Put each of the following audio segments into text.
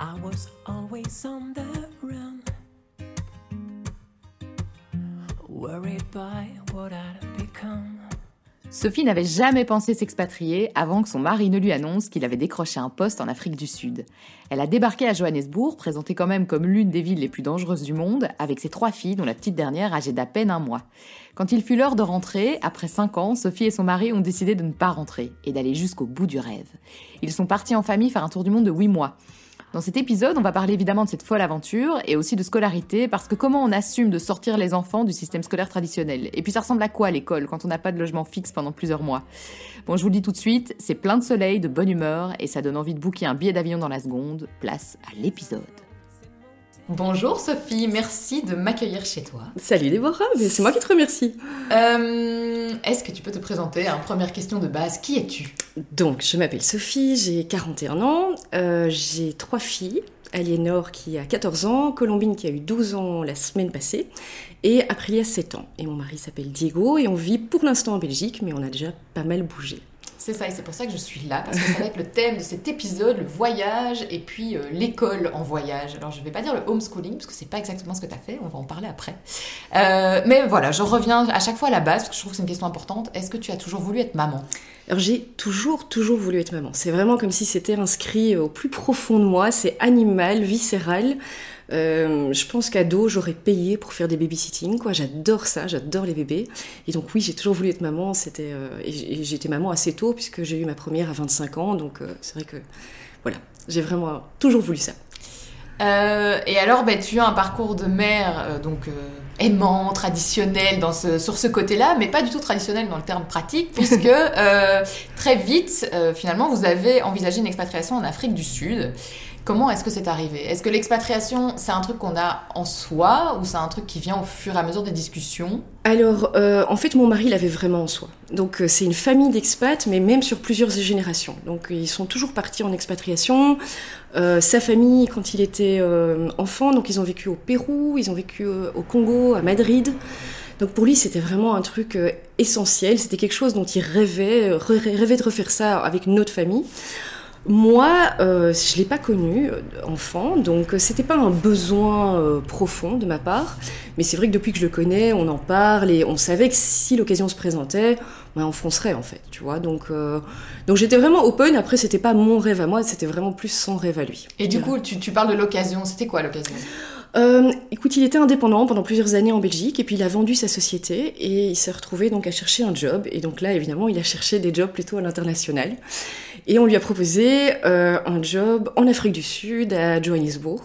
I was always on the run. Worried by what I'd become. Sophie n'avait jamais pensé s'expatrier avant que son mari ne lui annonce qu'il avait décroché un poste en Afrique du Sud. Elle a débarqué à Johannesburg, présentée quand même comme l'une des villes les plus dangereuses du monde, avec ses trois filles, dont la petite dernière âgée d'à peine un mois. Quand il fut l'heure de rentrer, après cinq ans, Sophie et son mari ont décidé de ne pas rentrer et d'aller jusqu'au bout du rêve. Ils sont partis en famille faire un tour du monde de huit mois. Dans cet épisode, on va parler évidemment de cette folle aventure et aussi de scolarité, parce que comment on assume de sortir les enfants du système scolaire traditionnel? Et puis ça ressemble à quoi l'école quand on n'a pas de logement fixe pendant plusieurs mois? Bon, je vous le dis tout de suite, c'est plein de soleil, de bonne humeur, et ça donne envie de booker un billet d'avion dans la seconde. Place à l'épisode. Bonjour Sophie, merci de m'accueillir chez toi. Salut Déborah, c'est moi qui te remercie. Euh, Est-ce que tu peux te présenter hein, Première question de base, qui es-tu? Donc, je m'appelle Sophie, j'ai 41 ans, euh, j'ai trois filles. Aliénor qui a 14 ans, Colombine qui a eu 12 ans la semaine passée, et Aprilia 7 ans. Et mon mari s'appelle Diego, et on vit pour l'instant en Belgique, mais on a déjà pas mal bougé. C'est ça, et c'est pour ça que je suis là, parce que ça va être le thème de cet épisode, le voyage et puis euh, l'école en voyage. Alors je vais pas dire le homeschooling, parce que c'est pas exactement ce que tu as fait, on va en parler après. Euh, mais voilà, je reviens à chaque fois à la base, parce que je trouve que c'est une question importante. Est-ce que tu as toujours voulu être maman? Alors j'ai toujours, toujours voulu être maman. C'est vraiment comme si c'était inscrit au plus profond de moi, c'est animal, viscéral. Euh, je pense qu'ado, j'aurais payé pour faire des babysitting, quoi. J'adore ça, j'adore les bébés. Et donc oui, j'ai toujours voulu être maman. C'était euh, et j'étais maman assez tôt puisque j'ai eu ma première à 25 ans. Donc euh, c'est vrai que voilà, j'ai vraiment toujours voulu ça. Et alors, ben, tu as un parcours de mère donc aimant, traditionnel dans ce, sur ce côté-là, mais pas du tout traditionnel dans le terme pratique, puisque très vite, finalement, vous avez envisagé une expatriation en Afrique du Sud. Comment est-ce que c'est arrivé? Est-ce que l'expatriation, c'est un truc qu'on a en soi ou c'est un truc qui vient au fur et à mesure des discussions? Alors, euh, en fait, mon mari l'avait vraiment en soi. Donc, euh, c'est une famille d'expats, mais même sur plusieurs générations. Donc, ils sont toujours partis en expatriation. Euh, sa famille, quand il était euh, enfant, donc ils ont vécu au Pérou, ils ont vécu euh, au Congo, à Madrid. Donc pour lui, c'était vraiment un truc euh, essentiel. C'était quelque chose dont il rêvait, rêvait de refaire ça avec notre famille. Moi, euh, je l'ai pas connu euh, enfant, donc euh, c'était pas un besoin euh, profond de ma part. Mais c'est vrai que depuis que je le connais, on en parle et on savait que si l'occasion se présentait, on foncerait en fait, tu vois. Donc, euh, donc j'étais vraiment open. Après, c'était pas mon rêve à moi, c'était vraiment plus son rêve à lui. Et du coup, tu, tu parles de l'occasion. C'était quoi l'occasion? Euh, écoute, il était indépendant pendant plusieurs années en Belgique et puis il a vendu sa société et il s'est retrouvé donc à chercher un job. Et donc là, évidemment, il a cherché des jobs plutôt à l'international. Et on lui a proposé euh, un job en Afrique du Sud, à Johannesburg.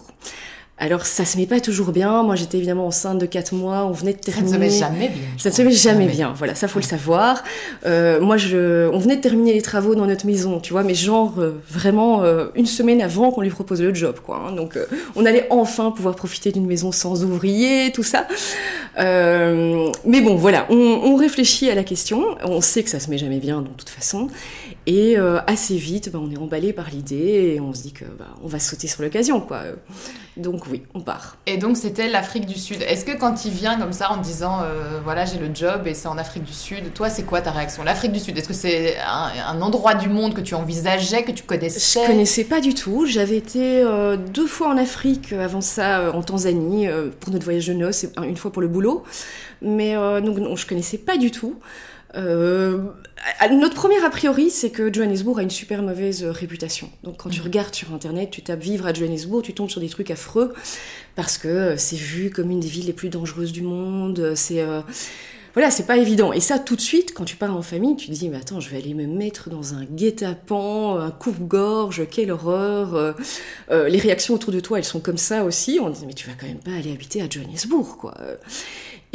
Alors ça se met pas toujours bien. Moi j'étais évidemment enceinte de 4 mois, on venait de Ça terminer. ne se met jamais bien. Ça ne se met jamais bien, voilà, ça faut le savoir. Euh, moi, je, on venait de terminer les travaux dans notre maison, tu vois, mais genre euh, vraiment euh, une semaine avant qu'on lui propose le job, quoi. hein. Donc, on allait enfin pouvoir profiter d'une maison sans ouvrier, tout ça. Mais bon, voilà, on, on réfléchit à la question. On sait que ça se met jamais bien, de toute façon. Et euh, assez vite, bah, on est emballé par l'idée et on se dit que bah, on va sauter sur l'occasion, quoi. Donc oui, on part. Et donc c'était l'Afrique du Sud. Est-ce que quand il vient comme ça en disant euh, voilà j'ai le job et c'est en Afrique du Sud, toi c'est quoi ta réaction? L'Afrique du Sud, est-ce que c'est un, un endroit du monde que tu envisageais, que tu connaissais? Je connaissais pas du tout. J'avais été euh, deux fois en Afrique avant ça, en Tanzanie, pour notre voyage de noces, et une fois pour le boulot. Mais donc non, je connaissais pas du tout. Euh, notre premier a priori, c'est que Johannesburg a une super mauvaise euh, réputation. Donc quand tu regardes sur internet, tu tapes vivre à Johannesburg, tu tombes sur des trucs affreux parce que euh, c'est vu comme une des villes les plus dangereuses du monde. euh, C'est euh, voilà, c'est pas évident. Et ça, tout de suite, quand tu pars en famille, tu te dis, mais attends, je vais aller me mettre dans un guet-apens, un coupe-gorge, quelle horreur. Euh, les réactions autour de toi, elles sont comme ça aussi. On dit, mais tu vas quand même pas aller habiter à Johannesburg, quoi.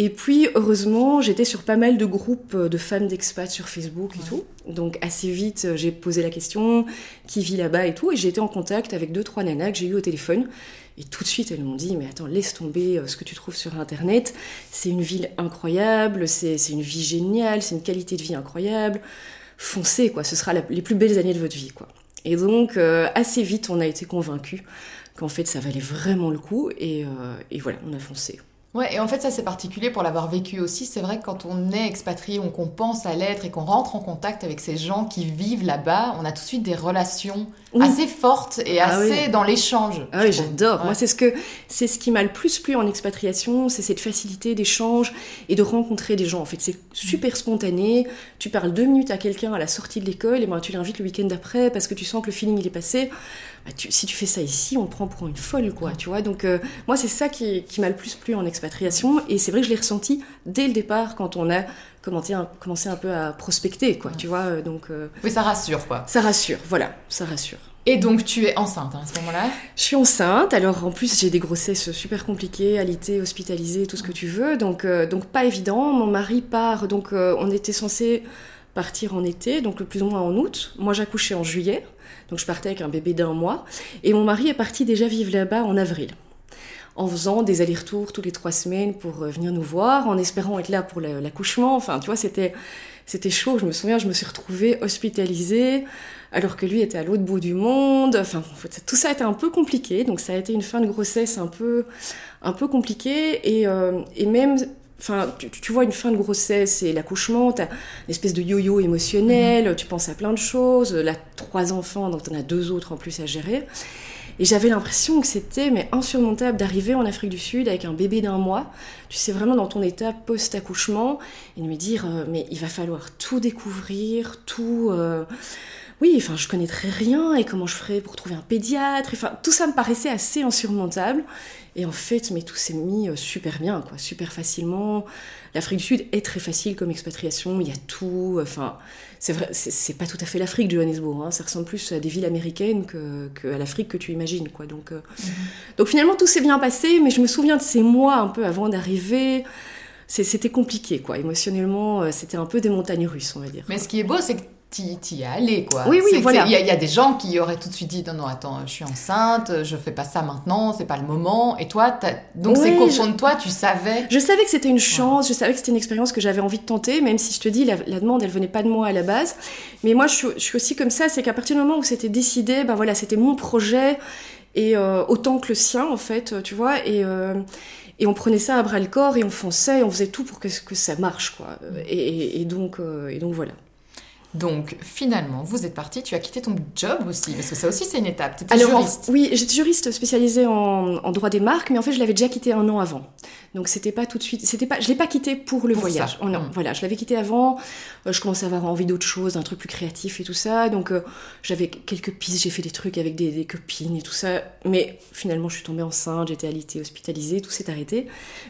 Et puis, heureusement, j'étais sur pas mal de groupes de femmes d'expats sur Facebook et tout. Donc, assez vite, euh, j'ai posé la question, qui vit là-bas et tout. Et j'ai été en contact avec deux, trois nanas que j'ai eu au téléphone. Et tout de suite, elles m'ont dit, mais attends, laisse tomber euh, ce que tu trouves sur Internet. C'est une ville incroyable, c'est c'est une vie géniale, c'est une qualité de vie incroyable. Foncez, quoi. Ce sera la- les plus belles années de votre vie, quoi. Et donc, euh, assez vite, on a été convaincus qu'en fait, ça valait vraiment le coup. Et, euh, et voilà, on a foncé. Ouais, et en fait, ça c'est particulier pour l'avoir vécu aussi. C'est vrai que quand on est expatrié ou qu'on pense à l'être et qu'on rentre en contact avec ces gens qui vivent là-bas, on a tout de suite des relations Oui. assez fortes et Ah assez oui. dans l'échange. Ah oui, j'adore. Ouais. Moi, c'est ce que c'est ce qui m'a le plus plu en expatriation, c'est cette facilité d'échange et de rencontrer des gens. En fait, c'est super spontané. Tu parles deux minutes à quelqu'un à la sortie de l'école, et ben tu l'invites le week-end d'après parce que tu sens que le feeling il est passé. Bah, tu- si tu fais ça ici, on te prend pour une folle, quoi. Tu vois. Donc euh, moi, c'est ça qui, qui m'a le plus plu en expatriation, et c'est vrai que je l'ai ressenti dès le départ quand on a commencé un, commencé un peu à prospecter, quoi. Tu vois. euh, Donc euh, Oui, ça rassure quoi. ça rassure. Voilà, ça rassure. Et donc tu es enceinte hein, à ce moment-là? Je suis enceinte, alors en plus j'ai des grossesses super compliquées, alitées, hospitalisées, tout ce que tu veux, donc, euh, donc pas évident. Mon mari part, donc euh, on était censé partir en été, donc le plus ou moins en août. Moi j'accouchais en juillet, donc je partais avec un bébé d'un mois, et mon mari est parti déjà vivre là-bas en avril. En faisant des allers-retours tous les trois semaines pour euh, venir nous voir, en espérant être là pour l'accouchement. Enfin, tu vois, c'était c'était chaud. Je me souviens, je me suis retrouvée hospitalisée alors que lui était à l'autre bout du monde. Enfin, tout ça a été un peu compliqué. Donc, ça a été une fin de grossesse un peu, un peu compliquée. Et, euh, et même, enfin, tu, tu vois, une fin de grossesse et l'accouchement, t'as une espèce de yo-yo émotionnel. Tu penses à plein de choses. Là, trois enfants, donc t'en as deux autres en plus à gérer. Et j'avais l'impression que c'était mais insurmontable d'arriver en Afrique du Sud avec un bébé d'un mois. Tu sais vraiment dans ton état post-accouchement et de me dire euh, mais il va falloir tout découvrir, tout. euh, Oui, enfin je connaîtrais rien et comment je ferais pour trouver un pédiatre. Enfin tout ça me paraissait assez insurmontable. Et en fait, mais tout s'est mis euh, super bien, quoi, super facilement. L'Afrique du Sud est très facile comme expatriation. Il y a tout. Enfin, c'est vrai, c'est pas tout à fait l'Afrique, Johannesburg. Hein. Ça ressemble plus à des villes américaines que, que à l'Afrique que tu imagines, quoi. Donc, euh, donc finalement, tout s'est bien passé. Mais je me souviens de ces mois un peu avant d'arriver. C'était compliqué, quoi. Émotionnellement, euh, c'était un peu des montagnes russes, on va dire. Mais ce qui est beau, c'est que t'y es allé, quoi. Oui, oui, voilà. Il y, a- il y a des gens qui auraient tout de suite dit non, non, attends, je suis enceinte, je fais pas ça maintenant, c'est pas le moment. Et toi, donc c'est qu'au je- de toi, tu savais. Je savais que c'était une chance, je savais que c'était une expérience que j'avais envie de tenter, même si je te dis, la, la demande, elle venait pas de moi à la base. Mais moi, je suis, je suis aussi comme ça, c'est qu'à partir du moment où c'était décidé, ben voilà, c'était mon projet, et euh, autant que le sien, en fait, tu vois, et, euh, et on prenait ça à bras le corps, et on fonçait, et on faisait tout pour que, que ça marche, quoi. Et, et- et donc, euh, et donc voilà. Donc finalement, vous êtes parti, tu as quitté ton job aussi, parce que ça aussi c'est une étape. T'étais Alors, en- juriste. oui, j'étais juriste spécialisée en, en droit des marques, mais en fait, je l'avais déjà quitté un an avant. Donc, c'était pas tout de suite. C'était pas. Je l'ai pas quitté pour le Pour voyage. Oh, non, Mm. voilà, je l'avais quitté avant. Euh, je commençais à avoir envie d'autre chose, d'un truc plus créatif et tout ça. Donc, euh, j'avais quelques pistes. J'ai fait des trucs avec des, des copines et tout ça. Mais finalement, je suis tombée enceinte. J'étais alitée, hospitalisée. Tout s'est arrêté.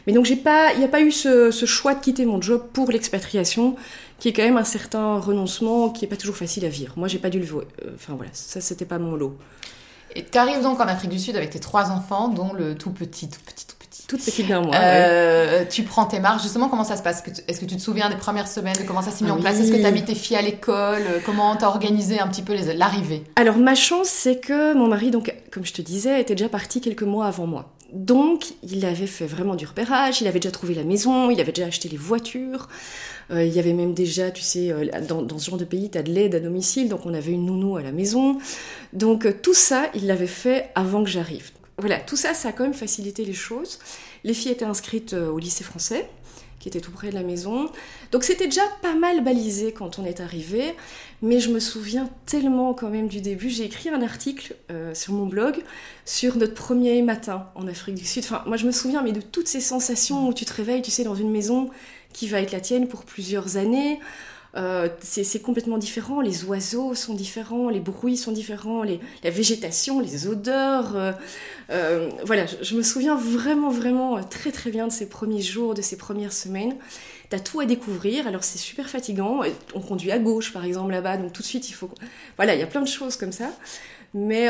Mais donc, j'ai pas. Il n'y a pas eu ce, ce choix de quitter mon job pour l'expatriation, qui est quand même un certain renoncement, qui est pas toujours facile à vivre. Moi, j'ai pas dû le. vo- euh, Enfin voilà, ça, c'était pas mon lot. Et tu arrives donc en Afrique du Sud avec tes trois enfants, dont le tout petit, tout petit, tout petit. Toute petite d'un mois. ouais. Euh, Tu prends tes marques. Justement, comment ça se passe? Est-ce que tu- te souviens des premières semaines, de comment ça s'est mis Ah en place? Est-ce que tu as mis tes filles à l'école? Comment t'as organisé un petit peu l'arrivée? Alors ma chance, c'est que mon mari, donc comme je te disais, était déjà parti quelques mois avant moi. Donc il avait fait vraiment du repérage, il avait déjà trouvé la maison, il avait déjà acheté les voitures. Euh, il y avait même déjà, tu sais, euh, dans, ce genre de pays, tu as de l'aide à domicile, donc on avait une nounou à la maison. Donc euh, tout ça, il l'avait fait avant que j'arrive. Voilà, tout ça, ça a quand même facilité les choses. Les filles étaient inscrites au lycée français, qui était tout près de la maison. Donc c'était déjà pas mal balisé quand on est arrivé. Mais je me souviens tellement quand même du début. J'ai écrit un article sur mon blog sur notre premier matin en Afrique du Sud. Enfin, moi je me souviens mais de toutes ces sensations où tu te réveilles, tu sais, dans une maison qui va être la tienne pour plusieurs années. Euh, c'est complètement différent, les oiseaux sont différents, les bruits sont différents, la végétation, les odeurs. euh, euh, voilà, je, me souviens vraiment, vraiment très très bien de ces premiers jours, de ces premières semaines. T'as tout à découvrir, alors c'est super fatigant. On conduit à gauche par exemple là-bas, donc tout de suite il faut. Voilà, il y a plein de choses comme ça. Mais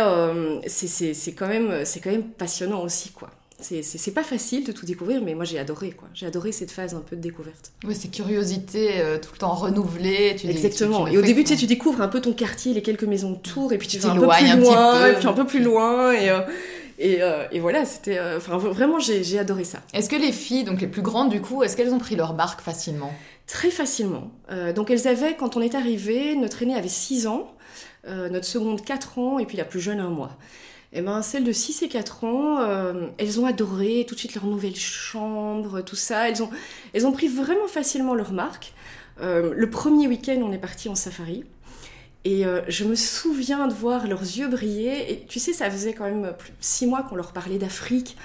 c'est- quand, même- c'est quand même passionnant aussi, quoi. C'est- pas facile de tout découvrir, mais moi j'ai adoré, quoi. J'ai adoré cette phase un peu de découverte. Oui, c'est curiosité euh, tout le temps renouvelée. Tu Exactement. tu- tu et au début, tu sais, quoi tu découvres un peu ton quartier, les quelques maisons autour, et puis tu, vas un peu plus loin, peu. et puis un peu plus loin, et, euh, et, euh, et voilà, c'était. Enfin, vraiment, j'ai adoré ça. Est-ce que les filles, donc les plus grandes du coup, est-ce qu'elles ont pris leur marque facilement? Très facilement. Donc, elles avaient, quand on est arrivé, notre aînée avait 6 ans, notre seconde 4 ans, et puis la plus jeune un mois. Eh ben, celles de 6 et 4 ans, euh, elles ont adoré tout de suite leur nouvelle chambre, tout ça. Elles ont, elles ont pris vraiment facilement leur marque. Euh, le premier week-end, on est parti en safari. Et euh, je me souviens de voir leurs yeux briller. Et tu sais, ça faisait quand même six mois qu'on leur parlait d'Afrique.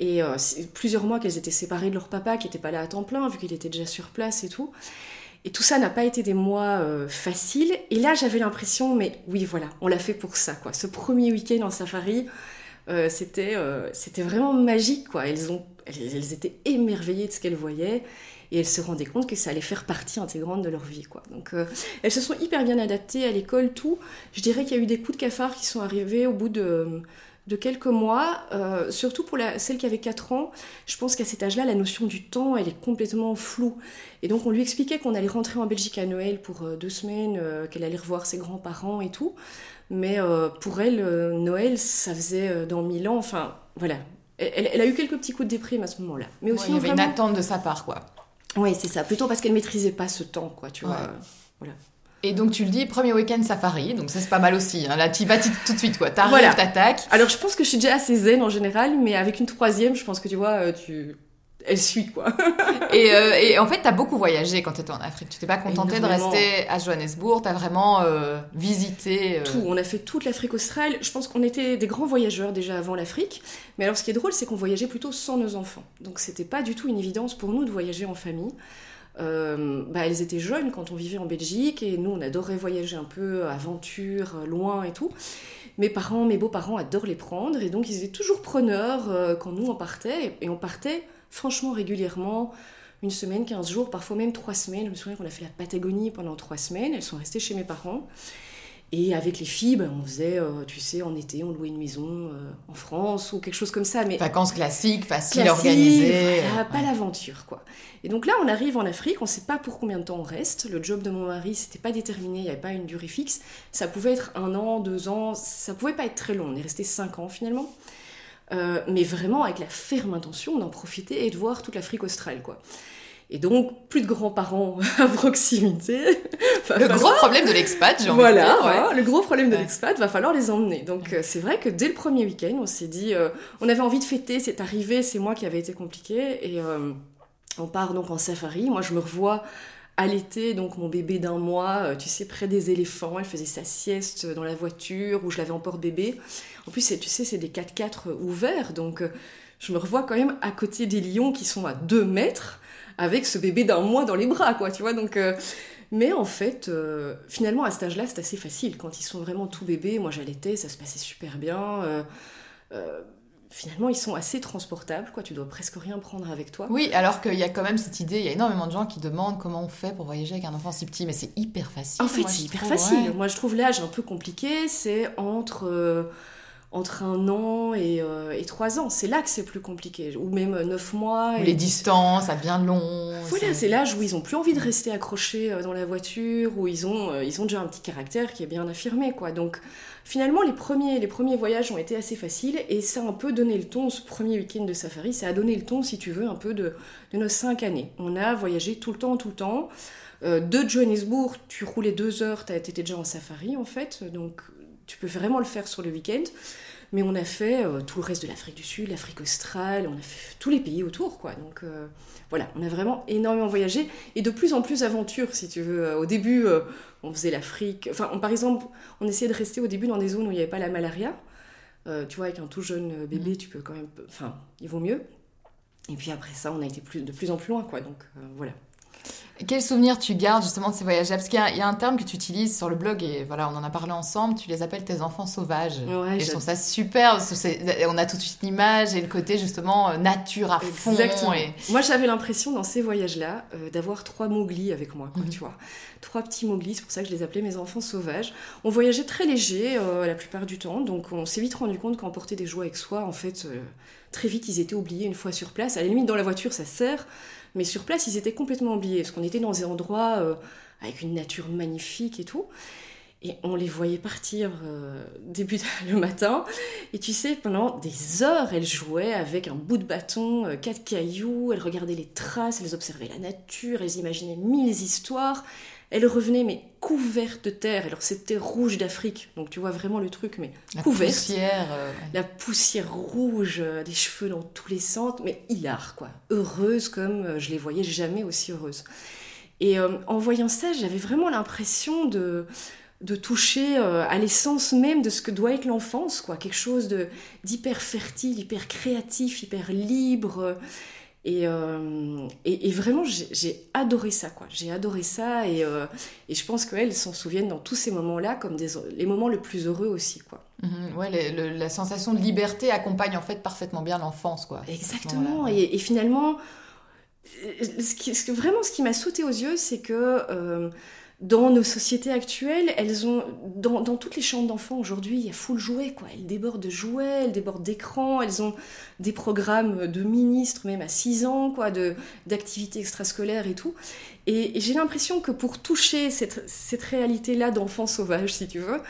Et plusieurs mois qu'elles étaient séparées de leur papa, qui n'était pas là à temps plein, vu qu'il était déjà sur place et tout. Et tout ça n'a pas été des mois euh, faciles. Et là, j'avais l'impression, mais oui, voilà, on l'a fait pour ça, quoi. Ce premier week-end en safari, euh, c'était euh, vraiment magique, quoi. Elles, ont, elles, elles étaient émerveillées de ce qu'elles voyaient. Et elles se rendaient compte que ça allait faire partie intégrante de leur vie, quoi. Donc, euh, elles se sont hyper bien adaptées à l'école, tout. Je dirais qu'il y a eu des coups de cafard qui sont arrivés au bout de, de quelques mois. Euh, surtout pour la, celle qui avait 4 ans, je pense qu'à cet âge-là, la notion du temps, elle est complètement floue. Et donc, on lui expliquait qu'on allait rentrer en Belgique à Noël pour euh, deux semaines, euh, qu'elle allait revoir ses grands-parents et tout. Mais pour elle, Noël, ça faisait dans mille ans. Enfin, voilà. Elle, a eu quelques petits coups de déprime à ce moment-là. Mais Ouais, aussi, il y avait une vraiment... attente de sa part, quoi. Oui, c'est ça. Plutôt parce qu'elle maîtrisait pas ce temps, quoi, tu Ouais. vois. Et donc tu le dis, premier week-end safari, donc ça c'est pas mal aussi. Hein. Là tu vas tout de suite, quoi. T'arrives, Voilà. t'attaques. Alors, je pense que je suis déjà assez zen en général, mais avec une troisième, je pense que tu vois, euh, tu... elle suit, quoi. Et, euh, et en fait, t'as beaucoup voyagé quand t'étais en Afrique. Tu t'es pas contentée de rester à Johannesburg. T'as vraiment euh, visité. euh, Tout. On a fait toute l'Afrique australe. Je pense qu'on était des grands voyageurs déjà avant l'Afrique. Mais alors, ce qui est drôle, c'est qu'on voyageait plutôt sans nos enfants. Donc, c'était pas du tout une évidence pour nous de voyager en famille. Euh, bah, elles étaient jeunes quand on vivait en Belgique et nous, on adorait voyager un peu, aventure, loin et tout. Mes parents, mes beaux-parents adorent les prendre et donc ils étaient toujours preneurs euh, quand nous on partait. Et on partait franchement régulièrement, une semaine, 15 jours, parfois même trois semaines. Je me souviens qu'on a fait la Patagonie pendant trois semaines. Elles sont restées chez mes parents. Et avec les filles, ben, on faisait, euh, tu sais, en été, on louait une maison euh, en France ou quelque chose comme ça. Mais Vacances classiques, faciles, organisées. voilà, pas l'aventure, quoi. Et donc là, on arrive en Afrique, on sait pas pour combien de temps on reste. Le job de mon mari, c'était pas déterminé, il n'y avait pas une durée fixe. Ça pouvait être un an, deux ans, ça pouvait pas être très long. On est resté cinq ans finalement. Euh, mais vraiment avec la ferme intention d'en profiter et de voir toute l'Afrique australe, quoi. Et donc, plus de grands-parents à proximité. Le falloir- gros problème de l'expat, j'ai envie voilà, de dire, ouais. le gros problème de Ouais. l'expat, va falloir les emmener. Donc euh, c'est vrai que dès le premier week-end, on s'est dit, euh, on avait envie de fêter, c'est arrivé, c'est moi qui avait été compliqué, et euh, on part donc en safari. Moi je me revois à l'été, donc mon bébé d'un mois, tu sais, près des éléphants, elle faisait sa sieste dans la voiture, où je l'avais en porte-bébé. En plus, tu sais, c'est des 4x4 ouverts, donc je me revois quand même à côté des lions qui sont à 2 mètres, avec ce bébé d'un mois dans les bras, quoi, tu vois, donc... euh, mais en fait, euh, finalement, à cet âge-là, c'est assez facile. Quand ils sont vraiment tout bébés, moi j'allaitais, ça se passait super bien. euh, finalement, ils sont assez transportables, quoi. Tu dois presque rien prendre avec toi. Oui, alors qu'il y a quand même cette idée, il y a énormément de gens qui demandent comment on fait pour voyager avec un enfant si petit, mais c'est hyper facile. En fait, c'est hyper trouve, facile. ouais. Moi, je trouve l'âge un peu compliqué. C'est entre, entre un an et, euh, et trois ans. C'est là que c'est plus compliqué. Ou même euh, neuf mois. Et les distances, ça devient long. Voilà, c'est l'âge où ils ont plus envie de rester accrochés euh, dans la voiture, où ils ont, ils ont déjà un petit caractère qui est bien affirmé, quoi. Donc, finalement, les premiers, les premiers voyages ont été assez faciles et ça a un peu donné le ton, ce premier week-end de safari, ça a donné le ton, si tu veux, un peu de, de nos cinq années. On a voyagé tout le temps, tout le temps. Euh, de Johannesburg, tu roulais deux heures, t'étais déjà en safari, en fait, donc tu peux vraiment le faire sur le week-end. Mais on a fait euh, tout le reste de l'Afrique du Sud, l'Afrique australe, on a fait tous les pays autour, quoi. Donc euh, voilà, on a vraiment énormément voyagé et de plus en plus aventure, si tu veux. Euh, Au début, euh, on faisait l'Afrique. Enfin, on- par exemple, on essayait de rester au début dans des zones où il n'y avait pas la malaria. Tu vois, avec un tout jeune bébé, tu peux quand même. Enfin, il vaut mieux. Et puis après ça, on a été plus, de plus en plus loin, quoi. Donc voilà. Quel souvenir tu gardes justement de ces voyages Parce qu'il y, a- il y a un terme que tu utilises sur le blog et voilà, on en a parlé ensemble. Tu les appelles tes enfants sauvages. Ouais, et je trouve ça super. on a tout de suite l'image et le côté justement euh, nature à fond. Exactement. Et... Moi, j'avais l'impression dans ces voyages-là euh, d'avoir trois Mowgli avec moi, quoi, Mhm. tu vois. Trois petits Mowgli, c'est pour ça que je les appelais mes enfants sauvages. On voyageait très léger euh, la plupart du temps, donc on s'est vite rendu compte qu'emporter des jouets avec soi, en fait, euh, très vite, ils étaient oubliés une fois sur place. À la limite, dans la voiture, ça sert, mais sur place, ils étaient complètement oubliés, parce qu'on était dans des endroits euh, avec une nature magnifique et tout. Et on les voyait partir euh, début le matin. Et tu sais, pendant des heures, elles jouaient avec un bout de bâton, euh, quatre cailloux, elles regardaient les traces, elles observaient la nature, elles imaginaient mille histoires. Elle revenait, mais couverte de terre. Alors c'était rouge d'Afrique, donc tu vois vraiment le truc, mais La couverte. poussière. euh. La poussière rouge, euh, des cheveux dans tous les sens, mais hilar, quoi. Heureuse comme euh, je les voyais jamais aussi heureuse. Et euh, en voyant ça, j'avais vraiment l'impression de, de toucher à l'essence même de ce que doit être l'enfance, quoi. Quelque chose de d'hyper fertile, hyper créatif, hyper libre. Euh, Et, euh, et, et vraiment, j'ai adoré ça, quoi. J'ai adoré ça, et, euh, et je pense qu'elles s'en souviennent dans tous ces moments-là comme des, les moments les plus heureux aussi, quoi. Mhm, ouais, le- le- la sensation de liberté accompagne en fait parfaitement bien l'enfance, quoi. Exactement. Ouais. Et, finalement, euh, ce qui, ce vraiment, ce qui m'a sauté aux yeux, c'est que dans nos sociétés actuelles, elles ont, dans, dans toutes les chambres d'enfants aujourd'hui, il y a full jouets, quoi. Elles débordent de jouets, elles débordent d'écrans, elles ont des programmes de ministres, même à 6 ans, quoi, d'activités extrascolaires et tout. Et, j'ai l'impression que pour toucher cette, cette réalité-là d'enfant sauvage, si tu veux,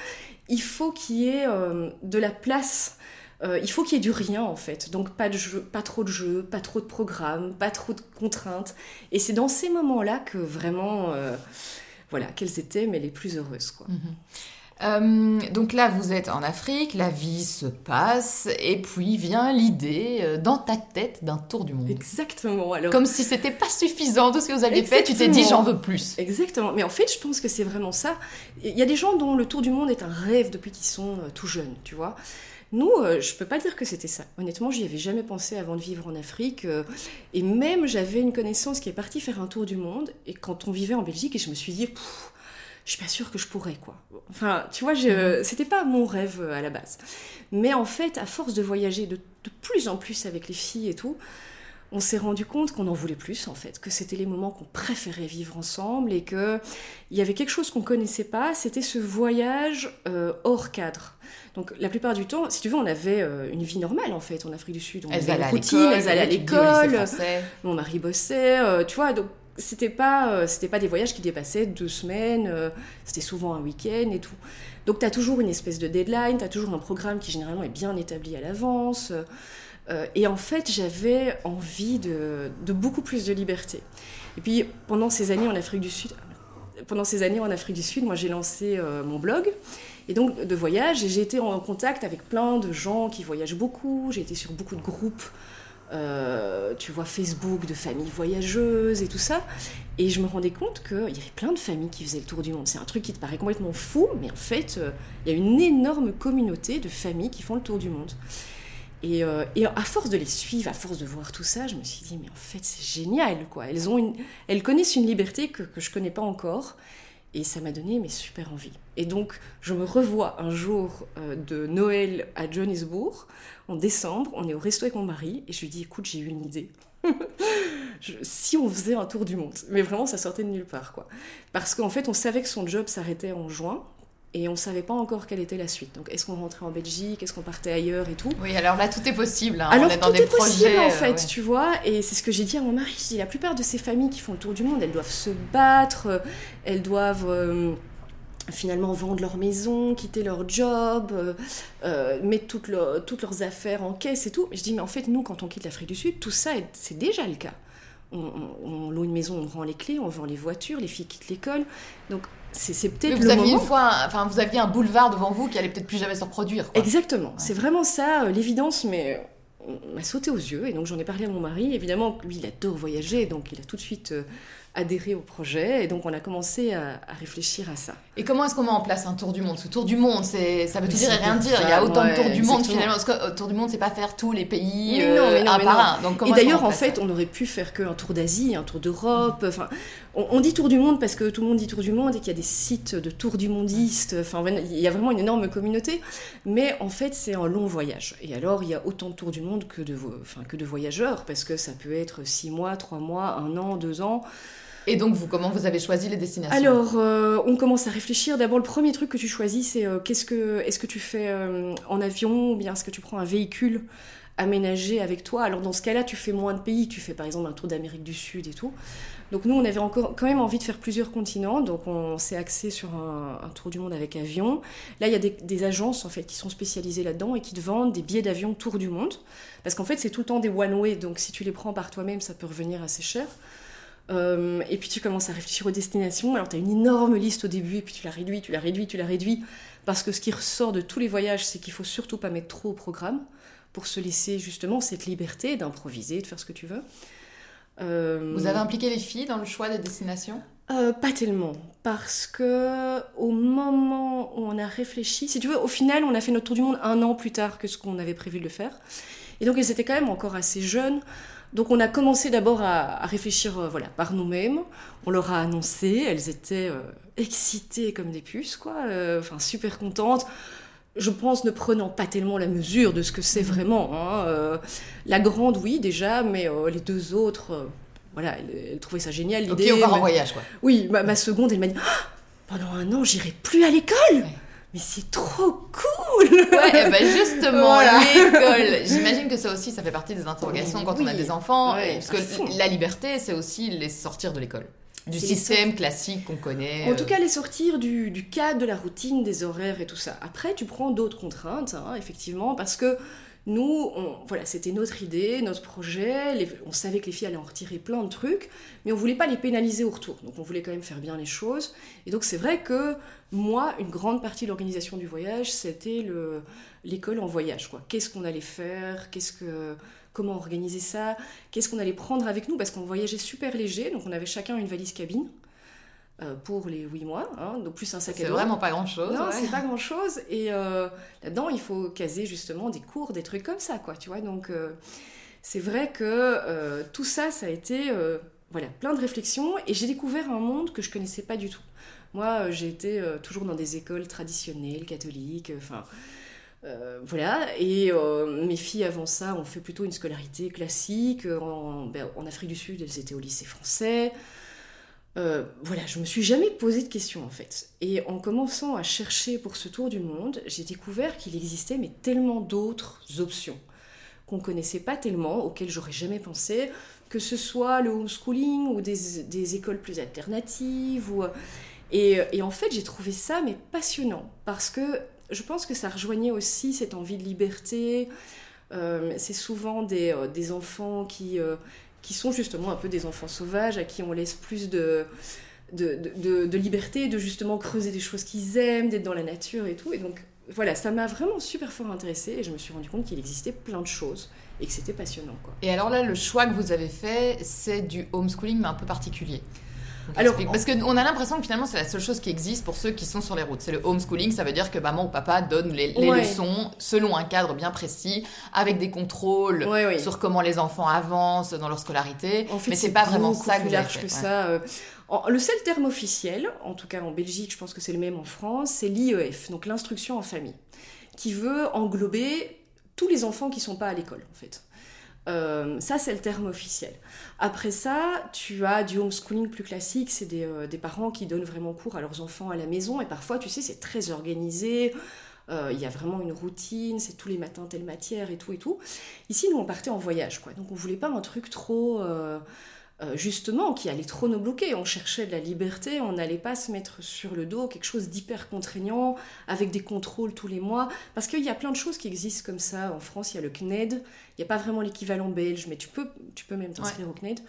il faut qu'il y ait euh, de la place euh, il faut qu'il y ait du rien en fait. Donc pas de jeu, pas trop de jeux, pas trop de programmes, pas trop de contraintes. Et c'est dans ces moments-là que vraiment, euh, voilà, qu'elles étaient mais les plus heureuses quoi. Euh, donc là, vous êtes en Afrique, la vie se passe, et puis vient l'idée euh, dans ta tête d'un tour du monde. Exactement. Alors Comme si c'était pas suffisant tout ce que vous aviez fait, tu t'es dit j'en veux plus. Exactement. Mais en fait, je pense que c'est vraiment ça. Il y a des gens dont le tour du monde est un rêve depuis qu'ils sont euh, tout jeunes, tu vois. Nous, euh, je peux pas dire que c'était ça. Honnêtement, j'y avais jamais pensé avant de vivre en Afrique. euh, et même, j'avais une connaissance qui est partie faire un tour du monde. Et quand on vivait en Belgique, et je me suis dit, Pff, je suis pas sûre que je pourrais, quoi. Enfin, tu vois, je... c'était pas mon rêve euh, à la base. Mais en fait, à force de voyager de, de plus en plus avec les filles et tout, on s'est rendu compte qu'on en voulait plus en fait, que c'était les moments qu'on préférait vivre ensemble et que il y avait quelque chose qu'on connaissait pas, c'était ce voyage euh, hors cadre. Donc la plupart du temps, si tu veux, on avait euh, une vie normale en fait en Afrique du Sud. On Elles avait allaient une à routine, elles allaient à l'école, mon mari bossait, euh, tu vois, donc c'était pas, c'était pas des voyages qui dépassaient deux semaines, c'était souvent un week-end et tout. Donc tu as toujours une espèce de deadline, tu as toujours un programme qui généralement est bien établi à l'avance. Euh, et en fait, j'avais envie de, beaucoup plus de liberté. Et puis pendant ces années en Afrique du Sud, pendant ces années en Afrique du Sud, moi j'ai lancé euh, mon blog et donc de voyage et j'ai été en contact avec plein de gens qui voyagent beaucoup. J'ai été sur beaucoup de groupes, euh, tu vois Facebook de familles voyageuses et tout ça. Et je me rendais compte qu'il y avait plein de familles qui faisaient le tour du monde. C'est un truc qui te paraît complètement fou, mais en fait, il y a une énorme communauté de familles qui font le tour du monde. Et, euh, et à force de les suivre, à force de voir tout ça, je me suis dit, mais en fait, c'est génial, quoi. Elles, ont une, elles connaissent une liberté que, que je connais pas encore. Et ça m'a donné mais super envie. Et donc, je me revois un jour euh, de Noël à Johannesburg, en décembre. On est au resto avec mon mari, et je lui dis, écoute, j'ai eu une idée. Si on faisait un tour du monde. Mais vraiment, ça sortait de nulle part, quoi. Parce qu'en fait, on savait que son job s'arrêtait en juin. Et on savait pas encore quelle était la suite. Donc, est-ce qu'on rentrait en Belgique? Est-ce qu'on partait ailleurs et tout? Oui, alors là, tout est possible. hein. alors on est dans tout des est possible projets. en euh, fait, ouais. tu vois, et c'est ce que j'ai dit à mon mari. Je dis, la plupart de ces familles qui font le tour du monde, elles doivent se battre, euh, elles doivent euh, finalement vendre leur maison, quitter leur job, euh, mettre toutes, leurs- toutes leurs affaires en caisse et tout. Je dis, mais en fait, nous, quand on quitte l'Afrique du Sud, tout ça, est- c'est déjà le cas. On, on- on loue une maison, on rend les clés, on vend les voitures, les filles quittent l'école. Donc, c'est peut-être le aviez moment. une fois, enfin, vous aviez un boulevard devant vous qui allait peut-être plus jamais se reproduire. quoi. Exactement, c'est vraiment ça, euh, l'évidence, mais on m'a sauté aux yeux, et donc j'en ai parlé à mon mari. Évidemment, lui, il adore voyager, donc il a tout de suite euh, adhéré au projet, et donc on a commencé à, à réfléchir à ça. Et comment est-ce qu'on met en place un tour du monde? Que tour du monde, c'est, ça veut tout dire et rien dire. Il y a autant de tours du monde exactement. finalement. Parce que euh, tour du monde, c'est pas faire tous les pays Mais euh, non, mais non, un par non. un. Donc, et d'ailleurs, en fait, on aurait pu faire qu'un tour d'Asie, un tour d'Europe. Enfin, on, on dit tour du monde parce que tout le monde dit tour du monde et qu'il y a des sites de tour du mondiste. Enfin, il y a vraiment une énorme communauté. Mais en fait, c'est un long voyage. Et alors, il y a autant de tours du monde que de, vo- enfin, que de voyageurs parce que ça peut être six mois, trois mois, un an, deux ans. Et donc, vous, comment vous avez choisi les destinations? Alors, euh, on commence à réfléchir. D'abord, le premier truc que tu choisis, c'est euh, qu'est-ce que, est-ce que tu fais euh, en avion ou bien est-ce que tu prends un véhicule aménagé avec toi? Alors, dans ce cas-là, tu fais moins de pays. Tu fais par exemple un tour d'Amérique du Sud et tout. Donc, nous, on avait encore quand même envie de faire plusieurs continents. Donc, on s'est axé sur un, tour du monde avec avion. Là, il y a des, agences en fait qui sont spécialisées là-dedans et qui te vendent des billets d'avion tour du monde. Parce qu'en fait, c'est tout le temps des one-way. Donc, si tu les prends par toi-même, ça peut revenir assez cher. Euh, et puis tu commences à réfléchir aux destinations. Alors tu as une énorme liste au début, et puis tu la réduis, tu la réduis, tu la réduis. Parce que ce qui ressort de tous les voyages, c'est qu'il faut surtout pas mettre trop au programme pour se laisser justement cette liberté d'improviser, de faire ce que tu veux. Euh, Vous avez impliqué les filles dans le choix des destinations? Euh, Pas tellement, parce que au moment où on a réfléchi, si tu veux, au final, on a fait notre tour du monde un an plus tard que ce qu'on avait prévu de le faire. Et donc elles étaient quand même encore assez jeunes. Donc on a commencé d'abord à, réfléchir euh, voilà, par nous-mêmes. On leur a annoncé, elles étaient euh, excitées comme des puces, quoi. Enfin, super contentes. Je pense ne prenant pas tellement la mesure de ce que c'est mhm. vraiment. Hein. la grande, oui, déjà, mais les deux autres, voilà, elles, trouvaient ça génial. L'idée, ok, on part en voyage, quoi. Oui, ma, seconde, elle m'a dit ah, pendant un an, j'irai plus à l'école mais c'est trop cool Ouais, bah justement, l'école. J'imagine que ça aussi, ça fait partie des interrogations quand on a des enfants. parce que la liberté, c'est aussi les sortir de l'école. Du système classique qu'on connaît. En tout euh. cas, les sortir du, du, cadre, de la routine, des horaires et tout ça. Après, tu prends d'autres contraintes, hein, effectivement, parce que nous, voilà, c'était notre idée, notre projet. on savait que les filles allaient en retirer plein de trucs, mais on voulait pas les pénaliser au retour. Donc on voulait quand même faire bien les choses. Et donc c'est vrai que moi, une grande partie de l'organisation du voyage, c'était l'école en voyage. Qu'est-ce qu'on allait faire? Qu'est-ce que comment organiser ça Qu'est-ce qu'on allait prendre avec nous Parce qu'on voyageait super léger, donc on avait chacun une valise cabine. Euh, pour les 8 mois, hein, donc plus un sac à dos. C'est vraiment pas grand chose. Non, c'est pas grand chose. Et euh, là-dedans, il faut caser justement des cours, des trucs comme ça, quoi, tu vois. Donc, euh, c'est vrai que tout ça, ça a été voilà, plein de réflexions et j'ai découvert un monde que je connaissais pas du tout. Moi, j'ai été toujours dans des écoles traditionnelles, catholiques, enfin. Voilà, et mes filles avant ça ont fait plutôt une scolarité classique. En, ben, en Afrique du Sud, elles étaient au lycée français. Euh, voilà, je me suis jamais posé de questions en fait. Et en commençant à chercher pour ce tour du monde, j'ai découvert qu'il existait mais tellement d'autres options qu'on connaissait pas tellement, auxquelles j'aurais jamais pensé, que ce soit le homeschooling ou des, écoles plus alternatives. Ou... Et, en fait, j'ai trouvé ça mais passionnant parce que je pense que ça rejoignait aussi cette envie de liberté. Euh, c'est souvent des, euh, des enfants qui, qui sont justement un peu des enfants sauvages, à qui on laisse plus de, de, de, de liberté, de justement creuser des choses qu'ils aiment, d'être dans la nature et tout. Et donc voilà, ça m'a vraiment super fort intéressée et je me suis rendu compte qu'il existait plein de choses et que c'était passionnant. Et alors là, le choix que vous avez fait, c'est du homeschooling mais un peu particulier. Alors, parce qu'on a l'impression que finalement c'est la seule chose qui existe pour ceux qui sont sur les routes. C'est le homeschooling, ça veut dire que maman ou papa donne les, leçons selon un cadre bien précis, avec des contrôles sur comment les enfants avancent dans leur scolarité. En fait, mais c'est pas vraiment ça que, large que ça. Euh. le seul terme officiel, en tout cas en Belgique, je pense que c'est le même en France, c'est l'IEF, donc l'instruction en famille, qui veut englober tous les enfants qui sont pas à l'école en fait. Euh, ça, c'est le terme officiel. Après ça, tu as du homeschooling plus classique, c'est des, euh, des, parents qui donnent vraiment cours à leurs enfants à la maison, et parfois, tu sais, c'est très organisé, euh, il y a vraiment une routine, c'est tous les matins telle matière et tout et tout. Ici, nous, on partait en voyage, quoi, donc on voulait pas un truc trop... Euh, justement, qui allait trop nous bloquer. On cherchait de la liberté, on n'allait pas se mettre sur le dos quelque chose d'hyper contraignant, avec des contrôles tous les mois. Parce qu'il y a plein de choses qui existent comme ça. En France, il y a le CNED, il n'y a pas vraiment l'équivalent belge, mais tu peux, tu peux même t'inscrire au CNED.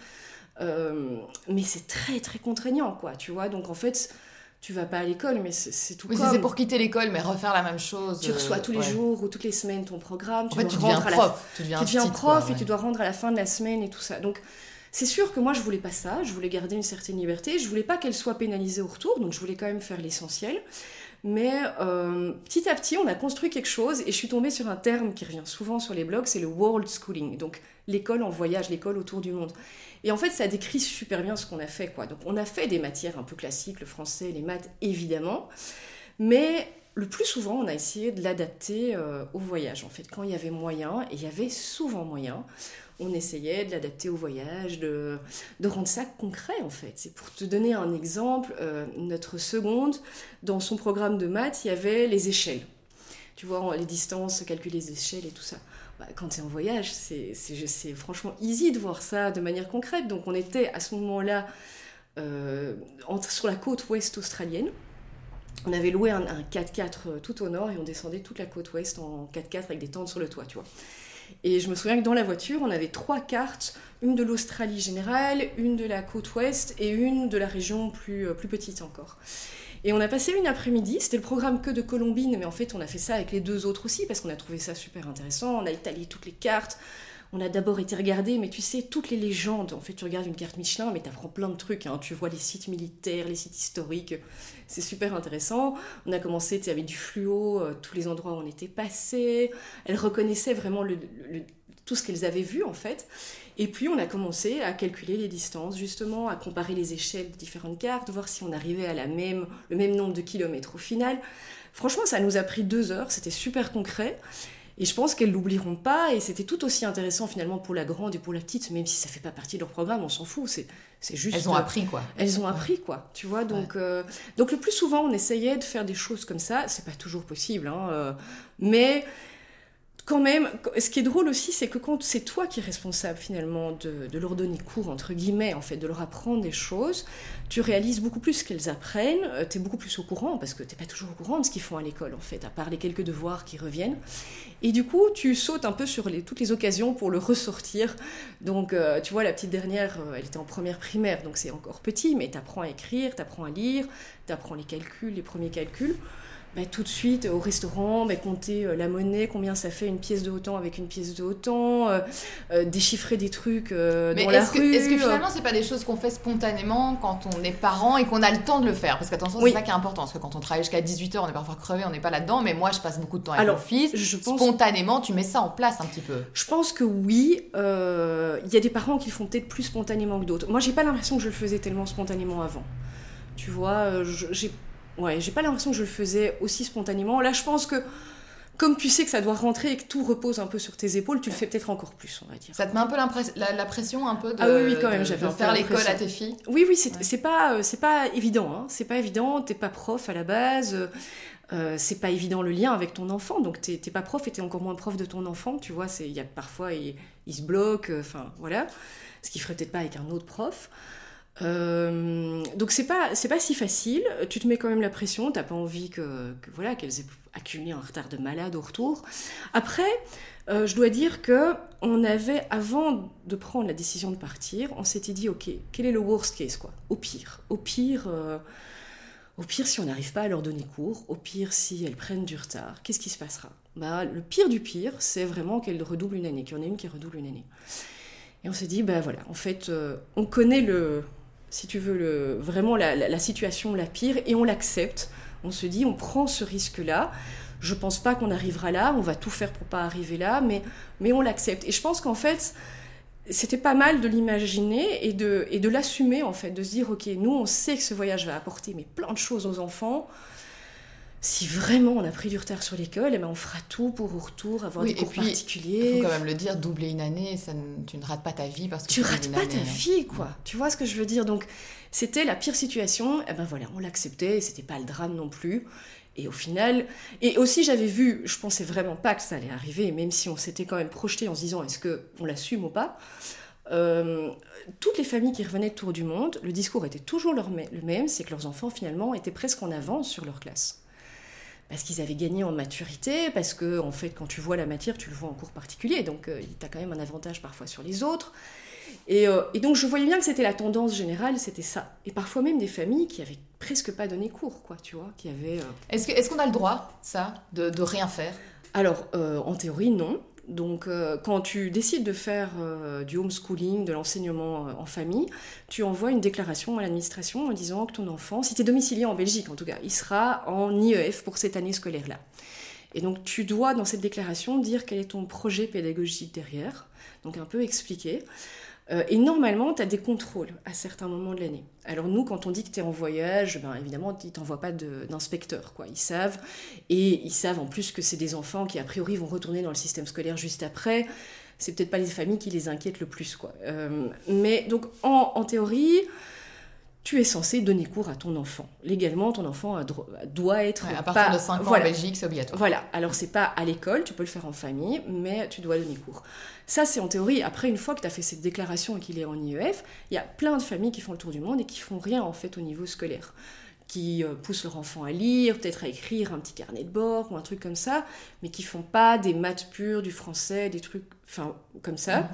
Euh, mais c'est très très contraignant, quoi, tu vois. Donc en fait, tu vas pas à l'école, mais c'est tout oui, c'est pour quitter l'école, mais refaire la même chose. Tu reçois tous les jours ou toutes les semaines ton programme. Tu en fait, tu deviens prof. Tu deviens, tu deviens prof et tu dois rendre à la fin de la semaine et tout ça. Donc, c'est sûr que moi, je voulais pas ça, je voulais garder une certaine liberté, je voulais pas qu'elle soit pénalisée au retour, donc je voulais quand même faire l'essentiel. Mais euh, petit à petit, on a construit quelque chose et je suis tombée sur un terme qui revient souvent sur les blogs, c'est le world schooling, donc l'école en voyage, l'école autour du monde. Et en fait, ça décrit super bien ce qu'on a fait. Quoi. Donc on a fait des matières un peu classiques, le français, les maths, évidemment, mais le plus souvent, on a essayé de l'adapter euh, au voyage. En fait, quand il y avait moyen, et il y avait souvent moyen, on essayait de l'adapter au voyage, de, rendre ça concret en fait. C'est pour te donner un exemple, euh, notre seconde, dans son programme de maths, il y avait les échelles. Tu vois, les distances, calculer les échelles et tout ça. Bah, quand es en voyage, c'est franchement easy de voir ça de manière concrète. Donc on était à ce moment-là euh, sur la côte ouest australienne. On avait loué un, un 4x4 euh, tout au nord et on descendait toute la côte ouest en 4x4 avec des tentes sur le toit, tu vois. Et je me souviens que dans la voiture, on avait trois cartes, une de l'Australie générale, une de la côte ouest et une de la région plus, euh, plus petite encore. Et on a passé une après-midi, c'était le programme que de Colombine, mais en fait on a fait ça avec les deux autres aussi parce qu'on a trouvé ça super intéressant. On a étalé toutes les cartes. On a d'abord été regarder, mais tu sais, toutes les légendes. En fait, tu regardes une carte Michelin, mais tu apprends plein de trucs. Hein. Tu vois les sites militaires, les sites historiques. C'est super intéressant. On a commencé, avec du fluo, euh, tous les endroits où on était passé. Elles reconnaissaient vraiment tout ce qu'elles avaient vu, en fait. Et puis on a commencé à calculer les distances, justement, à comparer les échelles de différentes cartes, voir si on arrivait à la même, le même nombre de kilomètres au final. Franchement, ça nous a pris deux heures, c'était super concret. Et je pense qu'elles l'oublieront pas, et c'était tout aussi intéressant finalement pour la grande et pour la petite, même si ça fait pas partie de leur programme, on s'en fout, c'est, c'est juste... Elles ont appris quoi. Elles ont appris quoi, tu vois, donc, euh, donc le plus souvent on essayait de faire des choses comme ça, c'est pas toujours possible, hein, euh, mais quand même, ce qui est drôle aussi, c'est que quand c'est toi qui es responsable finalement de, leur donner cours, entre guillemets, en fait, de leur apprendre des choses, tu réalises beaucoup plus ce qu'elles apprennent, euh, tu es beaucoup plus au courant, parce que tu pas toujours au courant de ce qu'ils font à l'école, en fait, à part les quelques devoirs qui reviennent. Et du coup, tu sautes un peu sur les, toutes les occasions pour le ressortir. Donc, euh, tu vois, la petite dernière, euh, elle était en première primaire, donc c'est encore petit, mais tu apprends à écrire, tu apprends à lire, tu apprends les calculs, les premiers calculs. Bah, tout de suite au restaurant, bah, compter euh, la monnaie, combien ça fait une pièce de autant avec une pièce de autant, euh, euh, déchiffrer des trucs Mais dans la que, rue. Est-ce que finalement, c'est pas des choses qu'on fait spontanément quand on est parent et qu'on a le temps de le faire? Parce qu'attention, c'est ça qui est important. Parce que quand on travaille jusqu'à 18h, on est parfois crevé, on n'est pas là-dedans. Mais moi, je passe beaucoup de temps avec Alors, mon fils. Je pense... Spontanément, tu mets ça en place un petit peu. Je pense que oui. Il y a des parents qui font peut-être plus spontanément que d'autres. Moi, j'ai pas l'impression que je le faisais tellement spontanément avant. Tu vois, j'ai Ouais, j'ai pas l'impression que je le faisais aussi spontanément. Là, je pense que comme tu sais que ça doit rentrer et que tout repose un peu sur tes épaules, tu le fais peut-être encore plus, on va dire. Ça te met un peu la, la, pression un peu de, ah oui, oui, quand même, de, faire l'école à tes filles Oui, oui, c'est pas, c'est pas évident. Hein. C'est pas évident, t'es pas prof à la base. Euh, c'est pas évident le lien avec ton enfant, donc t'es pas prof et t'es encore moins prof de ton enfant, tu vois. Il y a parfois il, il se bloque, euh, enfin voilà, ce qu'il ferait peut-être pas avec un autre prof. Euh, donc c'est pas c'est pas si facile. Tu te mets quand même la pression. T'as pas envie que, voilà qu'elles aient accumulé un retard de malade au retour. Après, euh, je dois dire que on avait avant de prendre la décision de partir, on s'était dit ok, quel est le worst case quoi? Au pire, au pire. Euh, au pire, si on n'arrive pas à leur donner cours, au pire, si elles prennent du retard, qu'est-ce qui se passera? Bah, Le pire du pire, c'est vraiment qu'elles redoublent une année, qu'il y en ait une qui redouble une année. Et on s'est dit, bah voilà, en fait, on connaît le, si tu veux, vraiment la, situation la pire, et on l'accepte. On se dit, on prend ce risque-là. Je pense pas qu'on arrivera là, on va tout faire pour pas arriver là, mais, mais on l'accepte. Et je pense qu'en fait, c'était pas mal de l'imaginer et de, et de l'assumer, en fait, de se dire, ok, nous, on sait que ce voyage va apporter mais plein de choses aux enfants si vraiment on a pris du retard sur l'école, eh ben on fera tout pour au retour avoir des cours particuliers. Il faut quand même le dire, doubler une année, ça tu ne rates pas ta vie parce que tu rates pas ta hein. vie, quoi. Tu vois ce que je veux dire? Donc c'était la pire situation. Eh ben voilà, on l'acceptait, c'était pas le drame non plus. Et au final, et aussi j'avais vu, je pensais vraiment pas que ça allait arriver, même si on s'était quand même projeté en se disant est-ce que on l'assume ou pas? Euh, toutes les familles qui revenaient de tour du monde, le discours était toujours le même, c'est que leurs enfants finalement étaient presque en avance sur leur classe parce qu'ils avaient gagné en maturité, parce que en fait quand tu vois la matière, tu le vois en cours particulier, donc euh, tu as quand même un avantage parfois sur les autres. Euh, et, donc je voyais bien que c'était la tendance générale, c'était ça. Et parfois même des familles qui avaient presque pas donné cours, quoi, tu vois, qui avaient... Euh, est-ce qu'on a le droit, ça, de, de rien faire? Alors, en théorie, non. Donc, euh, quand tu décides de faire euh, du homeschooling, de l'enseignement euh, en famille, tu envoies une déclaration à l'administration en disant que ton enfant, si tu es domicilié en Belgique en tout cas, il sera en IEF pour cette année scolaire-là. Et donc, tu dois dans cette déclaration dire quel est ton projet pédagogique derrière, donc un peu expliquer. Euh, et normalement, tu as des contrôles à certains moments de l'année. Alors nous, quand on dit que tu es en voyage, ben, évidemment, ils t'envoient pas d'inspecteur. Ils savent. Et ils savent en plus que c'est des enfants qui, a priori, vont retourner dans le système scolaire juste après. C'est peut-être pas les familles qui les inquiètent le plus. quoi. Euh, mais donc, en théorie, tu es censé donner cours à ton enfant. Légalement, ton enfant doit être. à partir de 5 ans en Belgique, c'est obligatoire. Voilà. Alors, c'est pas à l'école, tu peux le faire en famille, mais tu dois donner cours. Ça, c'est en théorie. Après, une fois que tu as fait cette déclaration et qu'il est en IEF, il y a plein de familles qui font le tour du monde et qui font rien, en fait, au niveau scolaire. qui euh, poussent leur enfant à lire, peut-être à écrire un petit carnet de bord ou un truc comme ça, mais qui font pas des maths pures, du français, des trucs enfin, comme ça. Mhm.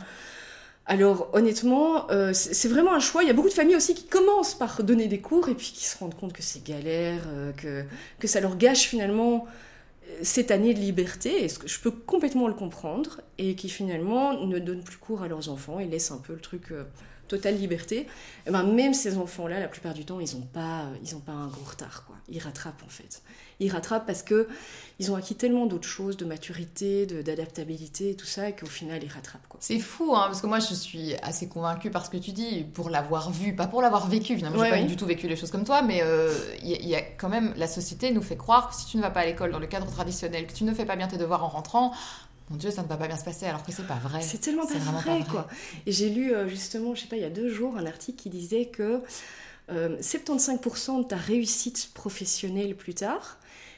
Alors honnêtement, euh, c'est vraiment un choix. Il y a beaucoup de familles aussi qui commencent par donner des cours et puis qui se rendent compte que c'est galère, euh, que, que ça leur gâche finalement euh, cette année de liberté, ce que je peux complètement le comprendre, et qui finalement ne donnent plus cours à leurs enfants et laissent un peu le truc totale liberté. Et ben, même ces enfants-là, la plupart du temps, ils n'ont pas, euh, ils ont pas un gros retard. Quoi. Ils rattrapent en fait. Ils rattrapent parce que ils ont acquis tellement d'autres choses, de maturité, d'adaptabilité et tout ça, qu'au final, ils rattrapent. C'est fou, hein, parce que moi je suis assez convaincue par ce que tu dis, pour l'avoir vu, pas pour l'avoir vécu, finalement, Ouais, j'ai pas ouais. du tout vécu les choses comme toi, mais euh, il y, il y a quand même, la société nous fait croire que si tu ne vas pas à l'école dans le cadre traditionnel, que tu ne fais pas bien tes devoirs en rentrant, mon Dieu, ça ne va pas bien se passer, alors que c'est pas vrai. C'est tellement pas vrai, pas vrai. quoi. Et j'ai lu euh, justement, je sais pas, il y a deux jours, un article qui disait que euh, 75% de ta réussite professionnelle plus tard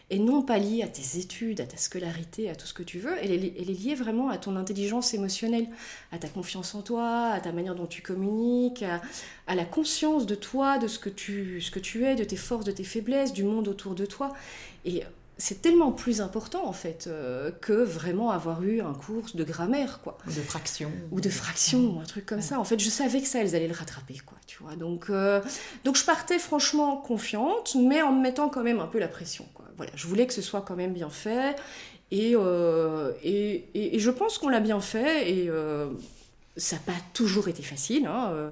est non pas liée à tes études, à ta scolarité, à tout ce que tu veux, elle est, elle est liée vraiment à ton intelligence émotionnelle, à ta confiance en toi, à ta manière dont tu communiques, à, à la conscience de toi, de ce que, tu, ce que tu es, de tes forces, de tes faiblesses, du monde autour de toi. Et c'est tellement plus important en fait euh, que vraiment avoir eu un cours de grammaire, quoi Ou de fraction. ou de fractions ou un truc comme ça. En fait, je savais que ça, elles allaient le rattraper, quoi, tu vois. Donc, euh, donc je partais franchement confiante, mais en me mettant quand même un peu la pression, quoi. Voilà, je voulais que ce soit quand même bien fait, et, euh, et, et- et je pense qu'on l'a bien fait, et ça n'a pas toujours été facile, hein,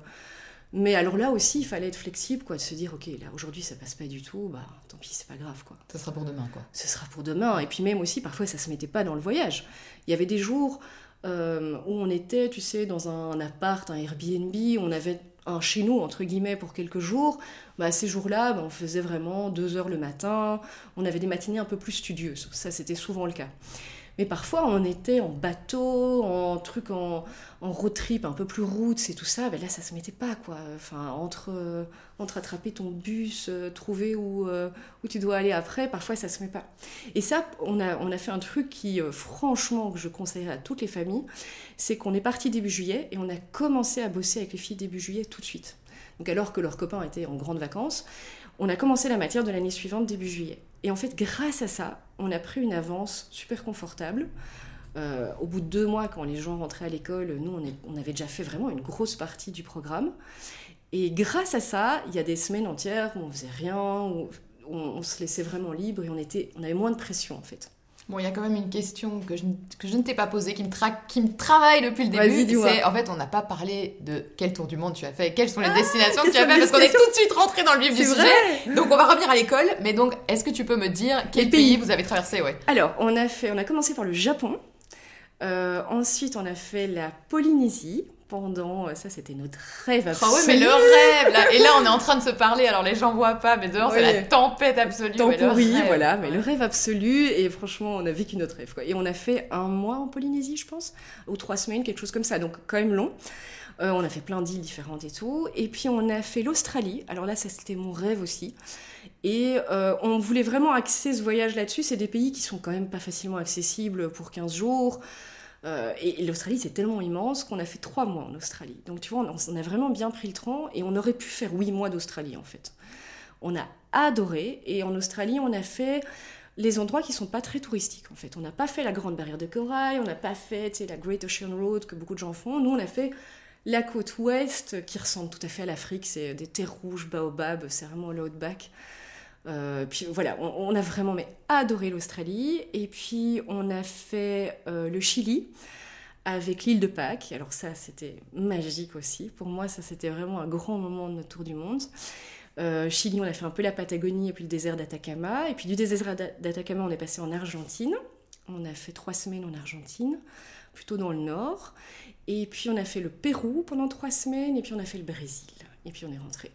mais alors là aussi, il fallait être flexible, quoi, de se dire, ok, là aujourd'hui ça passe pas du tout, bah tant pis, c'est pas grave, quoi Ça sera pour demain, quoi. ce sera pour demain. Et puis même aussi, parfois, ça se mettait pas dans le voyage. Il y avait des jours euh, où on était, tu sais, dans un appart, un Airbnb, on avait un chez nous, entre guillemets, pour quelques jours. Bah, ces jours-là, bah, on faisait vraiment deux heures le matin. On avait des matinées un peu plus studieuses. Ça, c'était souvent le cas. Mais parfois, on était en bateau, en truc, en, en road trip, un peu plus route, et tout ça. Ben là, ça se mettait pas, quoi. Enfin, entre, euh, entre attraper ton bus, euh, trouver où, euh, où tu dois aller après, parfois, ça se met pas. Et ça, on a, on a fait un truc qui, franchement, que je conseillerais à toutes les familles, c'est qu'on est parti début juillet et on a commencé à bosser avec les filles début juillet tout de suite. Donc alors que leurs copains étaient en grandes vacances, on a commencé la matière de l'année suivante début juillet. Et en fait, grâce à ça, on a pris une avance super confortable. Euh, au bout de deux mois, quand les gens rentraient à l'école, nous, on, avait déjà fait vraiment une grosse partie du programme. Et grâce à ça, il y a des semaines entières où on faisait rien, où on, on se laissait vraiment libre et on, était, on avait moins de pression, en fait. Bon, il y a quand même une question que je, ne- que je ne t'ai pas posée, qui me, tra- qui me travaille depuis le début. C'est, en fait, on n'a pas parlé de quel tour du monde tu as fait, quelles sont les Ah, destinations que tu as fait, parce qu'on est tout de suite rentré dans le vif du C'est sujet. vrai Donc, on va revenir à l'école. Mais donc, est-ce que tu peux me dire quel pays pays vous avez traversé ouais. Alors, on a, fait, on a commencé par le Japon. Euh, ensuite, on a fait la Polynésie. Pendant, euh, ça c'était notre rêve absolu. ouais, mais le rêve là. Et là, on est en train de se parler. Alors, les gens voient pas, mais dehors, c'est la tempête absolue. Temps pourri, voilà, mais Ouais. le rêve absolu. Et franchement, on a vécu notre rêve. Quoi. Et on a fait un mois en Polynésie, je pense, ou trois semaines, quelque chose comme ça. Donc, quand même long. Euh, on a fait plein d'îles différentes et tout. Et puis, on a fait l'Australie. Alors là, ça c'était mon rêve aussi. Et euh, on voulait vraiment axer ce voyage là-dessus. C'est des pays qui sont quand même pas facilement accessibles pour 15 jours. Euh, et l'Australie, c'est tellement immense qu'on a fait trois mois en Australie. Donc, tu vois, on, a vraiment bien pris le train et on aurait pu faire huit mois d'Australie, en fait. On a adoré. Et en Australie, on a fait les endroits qui sont pas très touristiques, en fait. On n'a pas fait la Grande Barrière de Corail, on n'a pas fait, la Great Ocean Road que beaucoup de gens font. Nous, on a fait la côte ouest qui ressemble tout à fait à l'Afrique. C'est des terres rouges, baobab, c'est vraiment l'outback. Euh, puis voilà, on, a vraiment adoré l'Australie. Et puis on a fait euh, le Chili avec l'île de Pâques. Alors ça, c'était magique aussi. Pour moi, ça, c'était vraiment un grand moment de notre tour du monde. Euh, Chili, on a fait un peu la Patagonie et puis le désert d'Atacama. Et puis du désert d'A- d'Atacama, on est passé en Argentine. On a fait trois semaines en Argentine, plutôt dans le nord. Et puis on a fait le Pérou pendant trois semaines. Et puis on a fait le Brésil. Et puis on est rentré.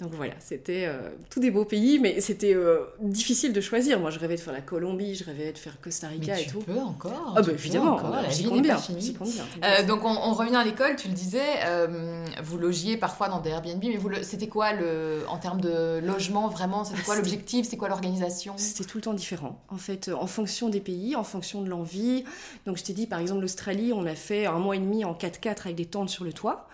Donc voilà, c'était euh, tous des beaux pays, mais c'était euh, difficile de choisir. Moi, je rêvais de faire la Colombie, je rêvais de faire Costa Rica Mais et tu tout. peux encore. Ah bah évidemment, encore, la j'y vie n'est pas bien, finie. Euh, donc on, on revient à l'école, tu le disais, euh, vous logiez parfois dans des Airbnb, mais vous le- c'était quoi le, en termes de logement vraiment C'était Ah, quoi c'était- l'objectif C'était quoi l'organisation? C'était tout le temps différent. En fait, en fonction des pays, en fonction de l'envie. Donc, je t'ai dit, par exemple, l'Australie, on a fait un mois et demi en 4x4 avec des tentes sur le toit.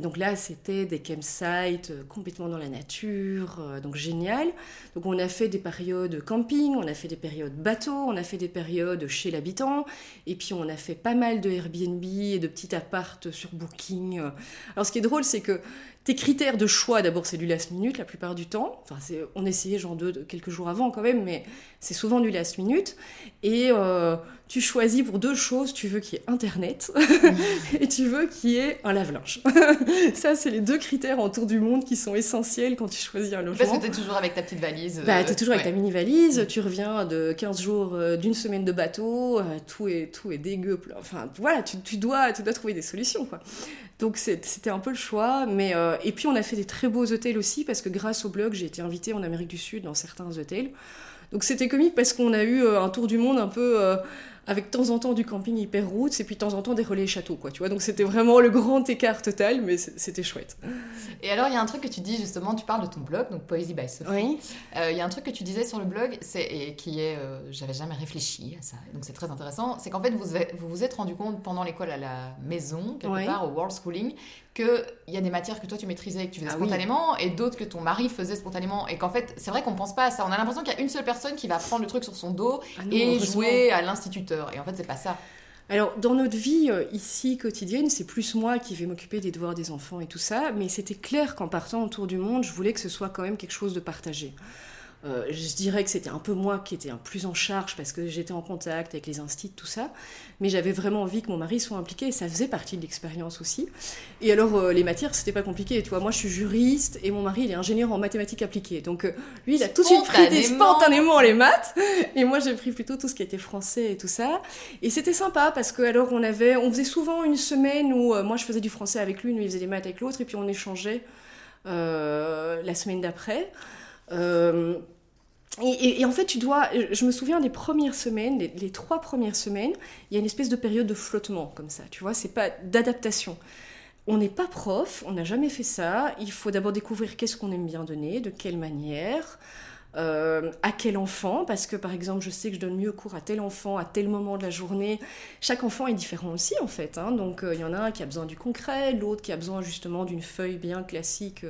Donc là, c'était des campsites euh, complètement dans la nature, euh, donc génial. Donc on a fait des périodes camping, on a fait des périodes bateau, on a fait des périodes chez l'habitant, et puis on a fait pas mal de Airbnb et de petits appartes sur Booking. Alors ce qui est drôle, c'est que tes critères de choix, d'abord, c'est du last minute la plupart du temps. Enfin, on essayait genre deux, quelques jours avant quand même, mais c'est souvent du last minute. Et euh, tu choisis pour deux choses. Tu veux qu'il y ait Internet et tu veux qu'il y ait un lave-linge. Ça, c'est les deux critères en tour du monde qui sont essentiels quand tu choisis un logement. Parce que tu es toujours avec ta petite valise. Bah, tu es toujours avec ta mini-valise. Mm. Tu reviens de 15 jours, euh, d'une semaine de bateau. Euh, tout, est, tout est dégueu. Enfin, voilà, tu, tu, dois, tu dois trouver des solutions. Quoi. Donc c'était un peu le choix. Mais, euh, et puis on a fait des très beaux hôtels aussi, parce que grâce au blog, j'ai été invitée en Amérique du Sud dans certains hôtels. Donc c'était comique parce qu'on a eu euh, un tour du monde un peu euh, avec de temps en temps du camping hyper route et puis de temps en temps des relais châteaux, quoi, tu vois. Donc c'était vraiment le grand écart total, mais c'était chouette. Et alors, il y a un truc que tu dis justement, tu parles de ton blog, donc Poésie by Sophie. Oui. Euh, il y a un truc que tu disais sur le blog, c'est, et qui est, euh, j'avais jamais réfléchi à ça, donc c'est très intéressant, c'est qu'en fait, vous vous, vous êtes rendu compte pendant l'école à la maison, quelque part, au World Schooling, qu'il y a des matières que toi tu maîtrisais et que tu faisais ah spontanément et d'autres que ton mari faisait spontanément et qu'en fait c'est vrai qu'on pense pas à ça on a l'impression qu'il y a une seule personne qui va prendre le truc sur son dos ah et jouer à l'instituteur et en fait c'est pas ça alors, dans notre vie euh, ici quotidienne, c'est plus moi qui vais m'occuper des devoirs des enfants et tout ça, mais c'était clair qu'en partant autour du monde, je voulais que ce soit quand même quelque chose de partagé. Euh, je dirais que c'était un peu moi qui étais un plus en charge parce que j'étais en contact avec les instituts, tout ça. Mais j'avais vraiment envie que mon mari soit impliqué et ça faisait partie de l'expérience aussi. Et alors, euh, les matières, c'était pas compliqué. Tu vois, moi, je suis juriste et mon mari, il est ingénieur en mathématiques appliquées. Donc, euh, lui, il a tout de suite pris spontanément les maths. Et moi, j'ai pris plutôt tout ce qui était français et tout ça. Et c'était sympa parce que, alors, on avait, on faisait souvent une semaine où moi, je faisais du français avec lui, lui, il faisait des maths avec l'autre et puis on échangeait la semaine d'après. Euh, et, en fait, tu dois. Je me souviens des premières semaines, les, trois premières semaines, il y a une espèce de période de flottement comme ça. Tu vois, c'est pas d'adaptation. On n'est pas prof, on n'a jamais fait ça. Il faut d'abord découvrir qu'est-ce qu'on aime bien donner, de quelle manière, euh, à quel enfant. Parce que par exemple, je sais que je donne mieux cours à tel enfant à tel moment de la journée. Chaque enfant est différent aussi en fait. Hein. Donc euh, il y en a un qui a besoin du concret, l'autre qui a besoin justement d'une feuille bien classique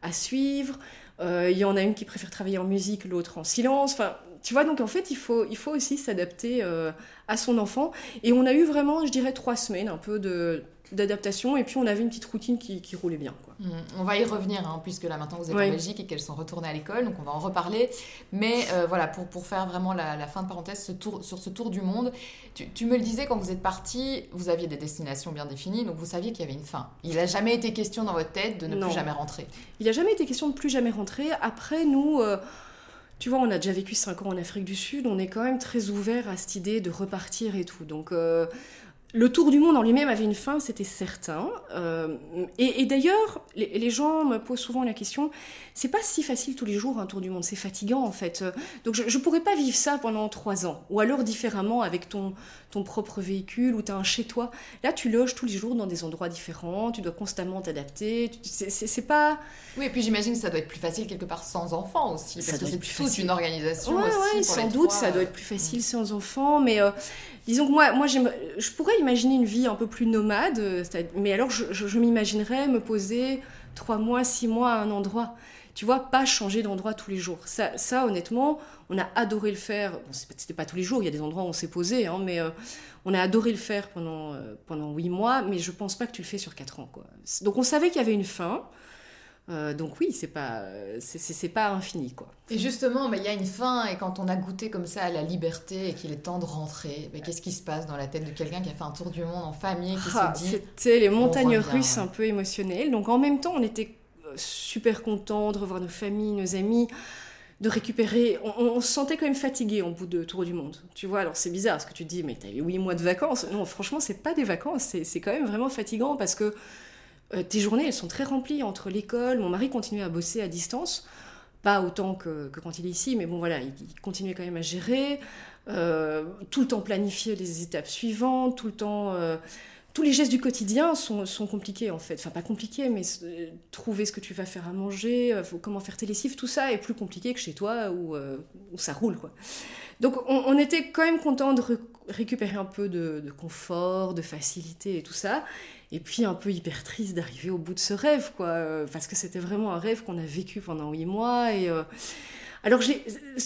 à suivre. Euh, il y en a une qui préfère travailler en musique, l'autre en silence. Enfin, tu vois, donc en fait, il faut, il faut aussi s'adapter euh, à son enfant. Et on a eu vraiment, je dirais, trois semaines un peu de d'adaptation et puis on avait une petite routine qui, qui roulait bien. Quoi. Mmh. on va y revenir hein, puisque là maintenant vous êtes en Belgique et qu'elles sont retournées à l'école donc on va en reparler mais euh, voilà pour, pour faire vraiment la, fin de parenthèse ce tour, sur ce tour du monde tu, tu, me le disais quand vous êtes parti vous aviez des destinations bien définies donc vous saviez qu'il y avait une fin il n'a jamais été question dans votre tête de ne plus jamais rentrer il n'a jamais été question de plus jamais rentrer après nous euh, tu vois, on a déjà vécu 5 ans en Afrique du Sud, on est quand même très ouvert à cette idée de repartir et tout. Donc, euh, le tour du monde en lui-même avait une fin, c'était certain. Euh, et, d'ailleurs, les, gens me posent souvent la question c'est pas si facile tous les jours un tour du monde, c'est fatigant en fait. Donc je, ne pourrais pas vivre ça pendant trois ans, ou alors différemment avec ton, ton propre véhicule ou tu as un chez toi. Là, tu loges tous les jours dans des endroits différents, tu dois constamment t'adapter. C'est pas. Oui, et puis j'imagine que ça doit être plus facile quelque part sans enfants aussi, parce que c'est toute une organisation ouais, aussi. Ouais, sans doute, ça doit être plus facile sans enfants, mais. Euh, disons que moi, moi je pourrais imaginer une vie un peu plus nomade, euh, mais alors je, m'imaginerais me poser trois mois, six mois à un endroit. Tu vois, pas changer d'endroit tous les jours. Ça, ça, honnêtement, on a adoré le faire. Bon, C'était pas tous les jours, il y a des endroits où on s'est posé, hein, mais euh, on a adoré le faire pendant, euh, pendant huit mois, mais je pense pas que tu le fais sur quatre ans. Quoi. Donc on savait qu'il y avait une fin. Euh, donc oui, c'est pas c'est pas infini quoi. Et justement, il y a une fin et quand on a goûté comme ça à la liberté et qu'il est temps de rentrer, qu'est-ce qui se passe dans la tête de quelqu'un qui a fait un tour du monde en famille qui se ah, dit C'était les montagnes russes un peu émotionnelles. Donc en même temps, on était euh, super contents de revoir nos familles, nos amis, de récupérer. On, se sentait quand même fatigué en bout de tour du monde. Tu vois, alors c'est bizarre ce que tu dis, mais t'as eu huit mois de vacances. Non, franchement, c'est pas des vacances, c'est quand même vraiment fatigant parce que tes journées, elles sont très remplies entre l'école. Mon mari continuait à bosser à distance, pas autant que, quand il est ici, mais bon voilà, il, continuait quand même à gérer, euh, tout le temps planifier les étapes suivantes, tout le temps. Euh, tous les gestes du quotidien sont, sont, compliqués en fait. Enfin, pas compliqués, mais euh, trouver ce que tu vas faire à manger, euh, comment faire tes lessives, tout ça est plus compliqué que chez toi où, euh, ça roule quoi. Donc on, était quand même content de récupérer un peu de, confort, de facilité et tout ça. Et puis un peu hyper triste d'arriver au bout de ce rêve quoi, parce que c'était vraiment un rêve qu'on a vécu pendant huit mois et alors,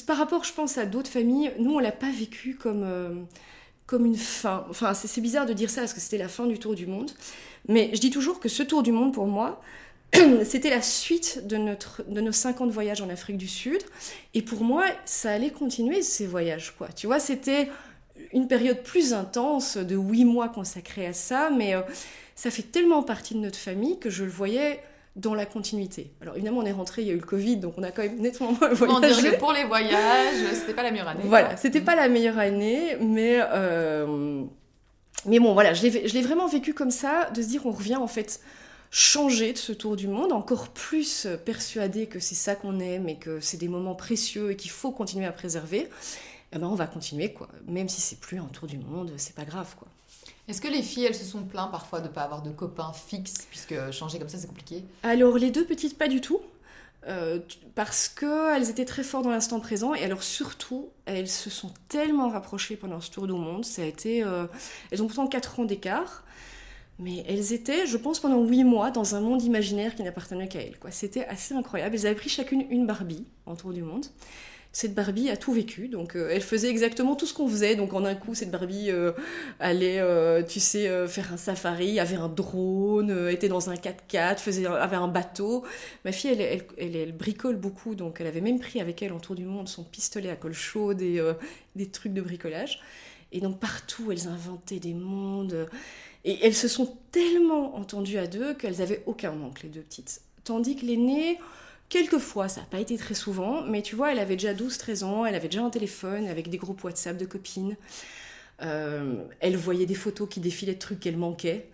par rapport, je pense, à d'autres familles, nous, on l'a pas vécu comme, comme une fin. Enfin, c'est bizarre de dire ça parce que c'était la fin du tour du monde. Mais je dis toujours que ce tour du monde, pour moi, c'était la suite de, notre, de nos 50 voyages en Afrique du Sud. Et pour moi, ça allait continuer ces voyages, quoi. Tu vois, c'était une période plus intense de huit mois consacrés à ça, mais euh, ça fait tellement partie de notre famille que je le voyais dans la continuité. Alors évidemment, on est rentré, il y a eu le Covid, donc on a quand même nettement moins voyagé. Pour les voyages, c'était pas la meilleure année. Voilà, c'était pas la meilleure année, mais euh, mais bon, voilà, je l'ai vraiment vécu comme ça, de se dire on revient en fait changer de ce tour du monde, encore plus persuadé que c'est ça qu'on aime et que c'est des moments précieux et qu'il faut continuer à préserver. Eh ben on va continuer quoi, même si c'est plus un tour du monde, c'est pas grave quoi. Est-ce que les filles, elles se sont plaintes parfois de ne pas avoir de copains fixes, puisque changer comme ça, c'est compliqué? Alors, les deux petites, pas du tout. Euh, parce qu'elles étaient très fortes dans l'instant présent, et alors surtout, elles se sont tellement rapprochées pendant ce tour du monde. Ça a été, euh, elles ont pourtant 4 ans d'écart, mais elles étaient, je pense, pendant 8 mois dans un monde imaginaire qui n'appartenait qu'à elles. C'était assez incroyable. Elles avaient pris chacune une Barbie en tour du monde cette Barbie a tout vécu. Donc, euh, elle faisait exactement tout ce qu'on faisait. Donc, en un coup, cette Barbie euh, allait, euh, tu sais, faire un safari, avait un drone, était dans un 4x4, faisait, avait un bateau. Ma fille, elle, elle, elle, bricole beaucoup. Donc, elle avait même pris avec elle en tour du monde son pistolet à colle chaude et des trucs de bricolage. Et donc, partout, elles inventaient des mondes. Et elles se sont tellement entendues à deux qu'elles avaient aucun manque, les deux petites. Tandis que l'aînée Quelquefois, ça n'a pas été très souvent, mais tu vois, elle avait déjà 12-13 ans, elle avait déjà un téléphone avec des groupes WhatsApp de copines. Euh, elle voyait des photos qui défilaient de trucs qu'elle manquait.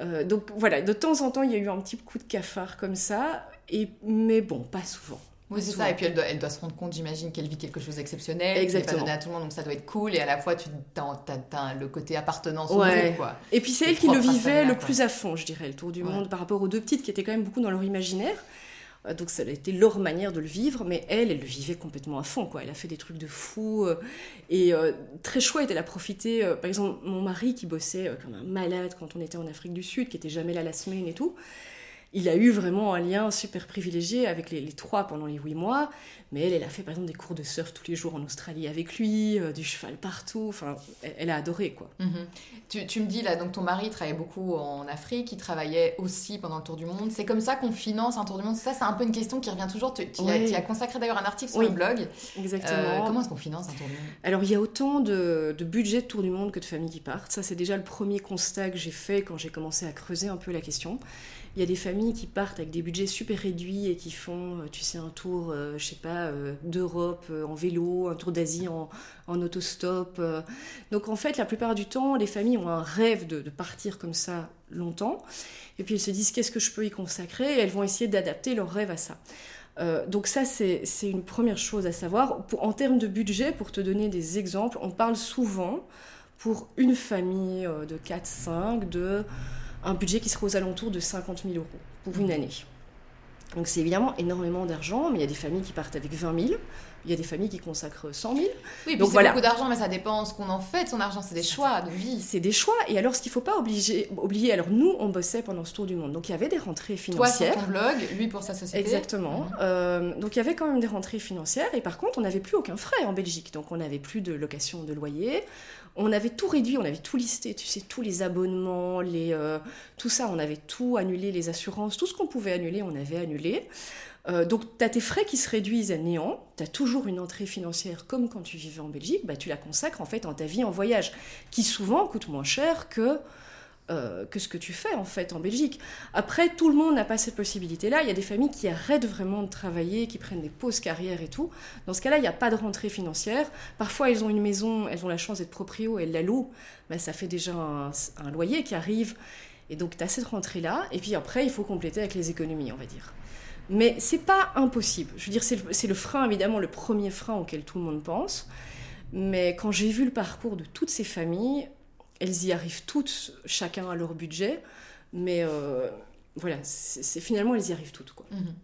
Euh, donc voilà, de temps en temps, il y a eu un petit coup de cafard comme ça, et, mais bon, pas souvent. Oui, c'est ça. Et puis elle doit, elle doit, se rendre compte, j'imagine, qu'elle vit quelque chose d'exceptionnel. Exactement. Pas à tout le monde, donc ça doit être cool. Et à la fois, tu as, le côté appartenance au groupe, quoi. Et puis c'est elle qui le vivait le plus à fond, je dirais, le tour du monde, par rapport aux deux petites qui étaient quand même beaucoup dans leur imaginaire. Euh, donc ça a été leur manière de le vivre, mais elle, elle le vivait complètement à fond. Quoi. Elle a fait des trucs de fou. Euh, et euh, très chouette, elle a profité. par exemple, mon mari qui bossait comme un malade quand on était en Afrique du Sud, qui était jamais là la semaine et tout, il a eu vraiment un lien super privilégié avec les, trois pendant les huit mois. Mais elle, elle a fait par exemple des cours de surf tous les jours en Australie avec lui, euh, du cheval partout. Enfin, elle, a adoré quoi. Mhm. tu, tu, me dis là, donc ton mari travaillait beaucoup en Afrique, il travaillait aussi pendant le tour du monde. C'est comme ça qu'on finance un tour du monde? Ça, c'est un peu une question qui revient toujours. Tu, tu, as, consacré d'ailleurs un article sur le blog. Exactement. Euh, comment est-ce qu'on finance un tour du monde? Alors, il y a autant de, de budget de tour du monde que de familles qui partent. Ça, c'est déjà le premier constat que j'ai fait quand j'ai commencé à creuser un peu la question. Il y a des familles qui partent avec des budgets super réduits et qui font, euh, tu sais, un tour, euh, je sais pas, euh, d'Europe en vélo, un tour d'Asie en, en, autostop. Donc en fait, la plupart du temps, les familles ont un rêve de, partir comme ça longtemps. Et puis elles se disent qu'est-ce que je peux y consacrer? Et elles vont essayer d'adapter leur rêve à ça. donc ça, c'est une première chose à savoir. en termes de budget, pour te donner des exemples, on parle souvent pour une famille de 4-5 de un budget qui serait aux alentours de 50 000 euros pour une année. Donc c'est évidemment énormément d'argent, mais il y a des familles qui partent avec 20 000, il y a des familles qui consacrent 100 000. Oui, donc c'est beaucoup d'argent, mais ça dépend ce qu'on en fait de son argent, c'est des choix de vie. C'est des choix, et alors ce qu'il ne faut pas obliger, oublier, alors nous on bossait pendant ce tour du monde, donc il y avait des rentrées financières. Toi sur ton blog, lui pour sa société. Exactement, mhm. euh, donc il y avait quand même des rentrées financières, et par contre on n'avait plus aucun frais en Belgique, donc on n'avait plus de location de loyer, on avait tout réduit, on avait tout listé, tu sais, tous les abonnements, les, euh, tout ça, on avait tout annulé, les assurances, tout ce qu'on pouvait annuler, on avait annulé. Euh, donc, tu as tes frais qui se réduisent à néant, tu as toujours une entrée financière comme quand tu vivais en Belgique, bah, tu la consacres en fait en ta vie en voyage, qui souvent coûte moins cher que euh, que ce que tu fais en fait en Belgique. Après, tout le monde n'a pas cette possibilité-là. Il y a des familles qui arrêtent vraiment de travailler, qui prennent des pauses carrières et tout. Dans ce cas-là, il n'y a pas de rentrée financière. Parfois, elles ont une maison, elles ont la chance d'être proprio, elles la louent. mais ça fait déjà un, loyer qui arrive. Et donc, tu as cette rentrée-là. Et puis après, il faut compléter avec les économies, on va dire. Mais c'est pas impossible. Je veux dire, c'est le frein, évidemment, le premier frein auquel tout le monde pense. Mais quand j'ai vu le parcours de toutes ces familles, elles y arrivent toutes, chacun à leur budget, mais euh, voilà, c'est finalement elles y arrivent toutes. Mhm.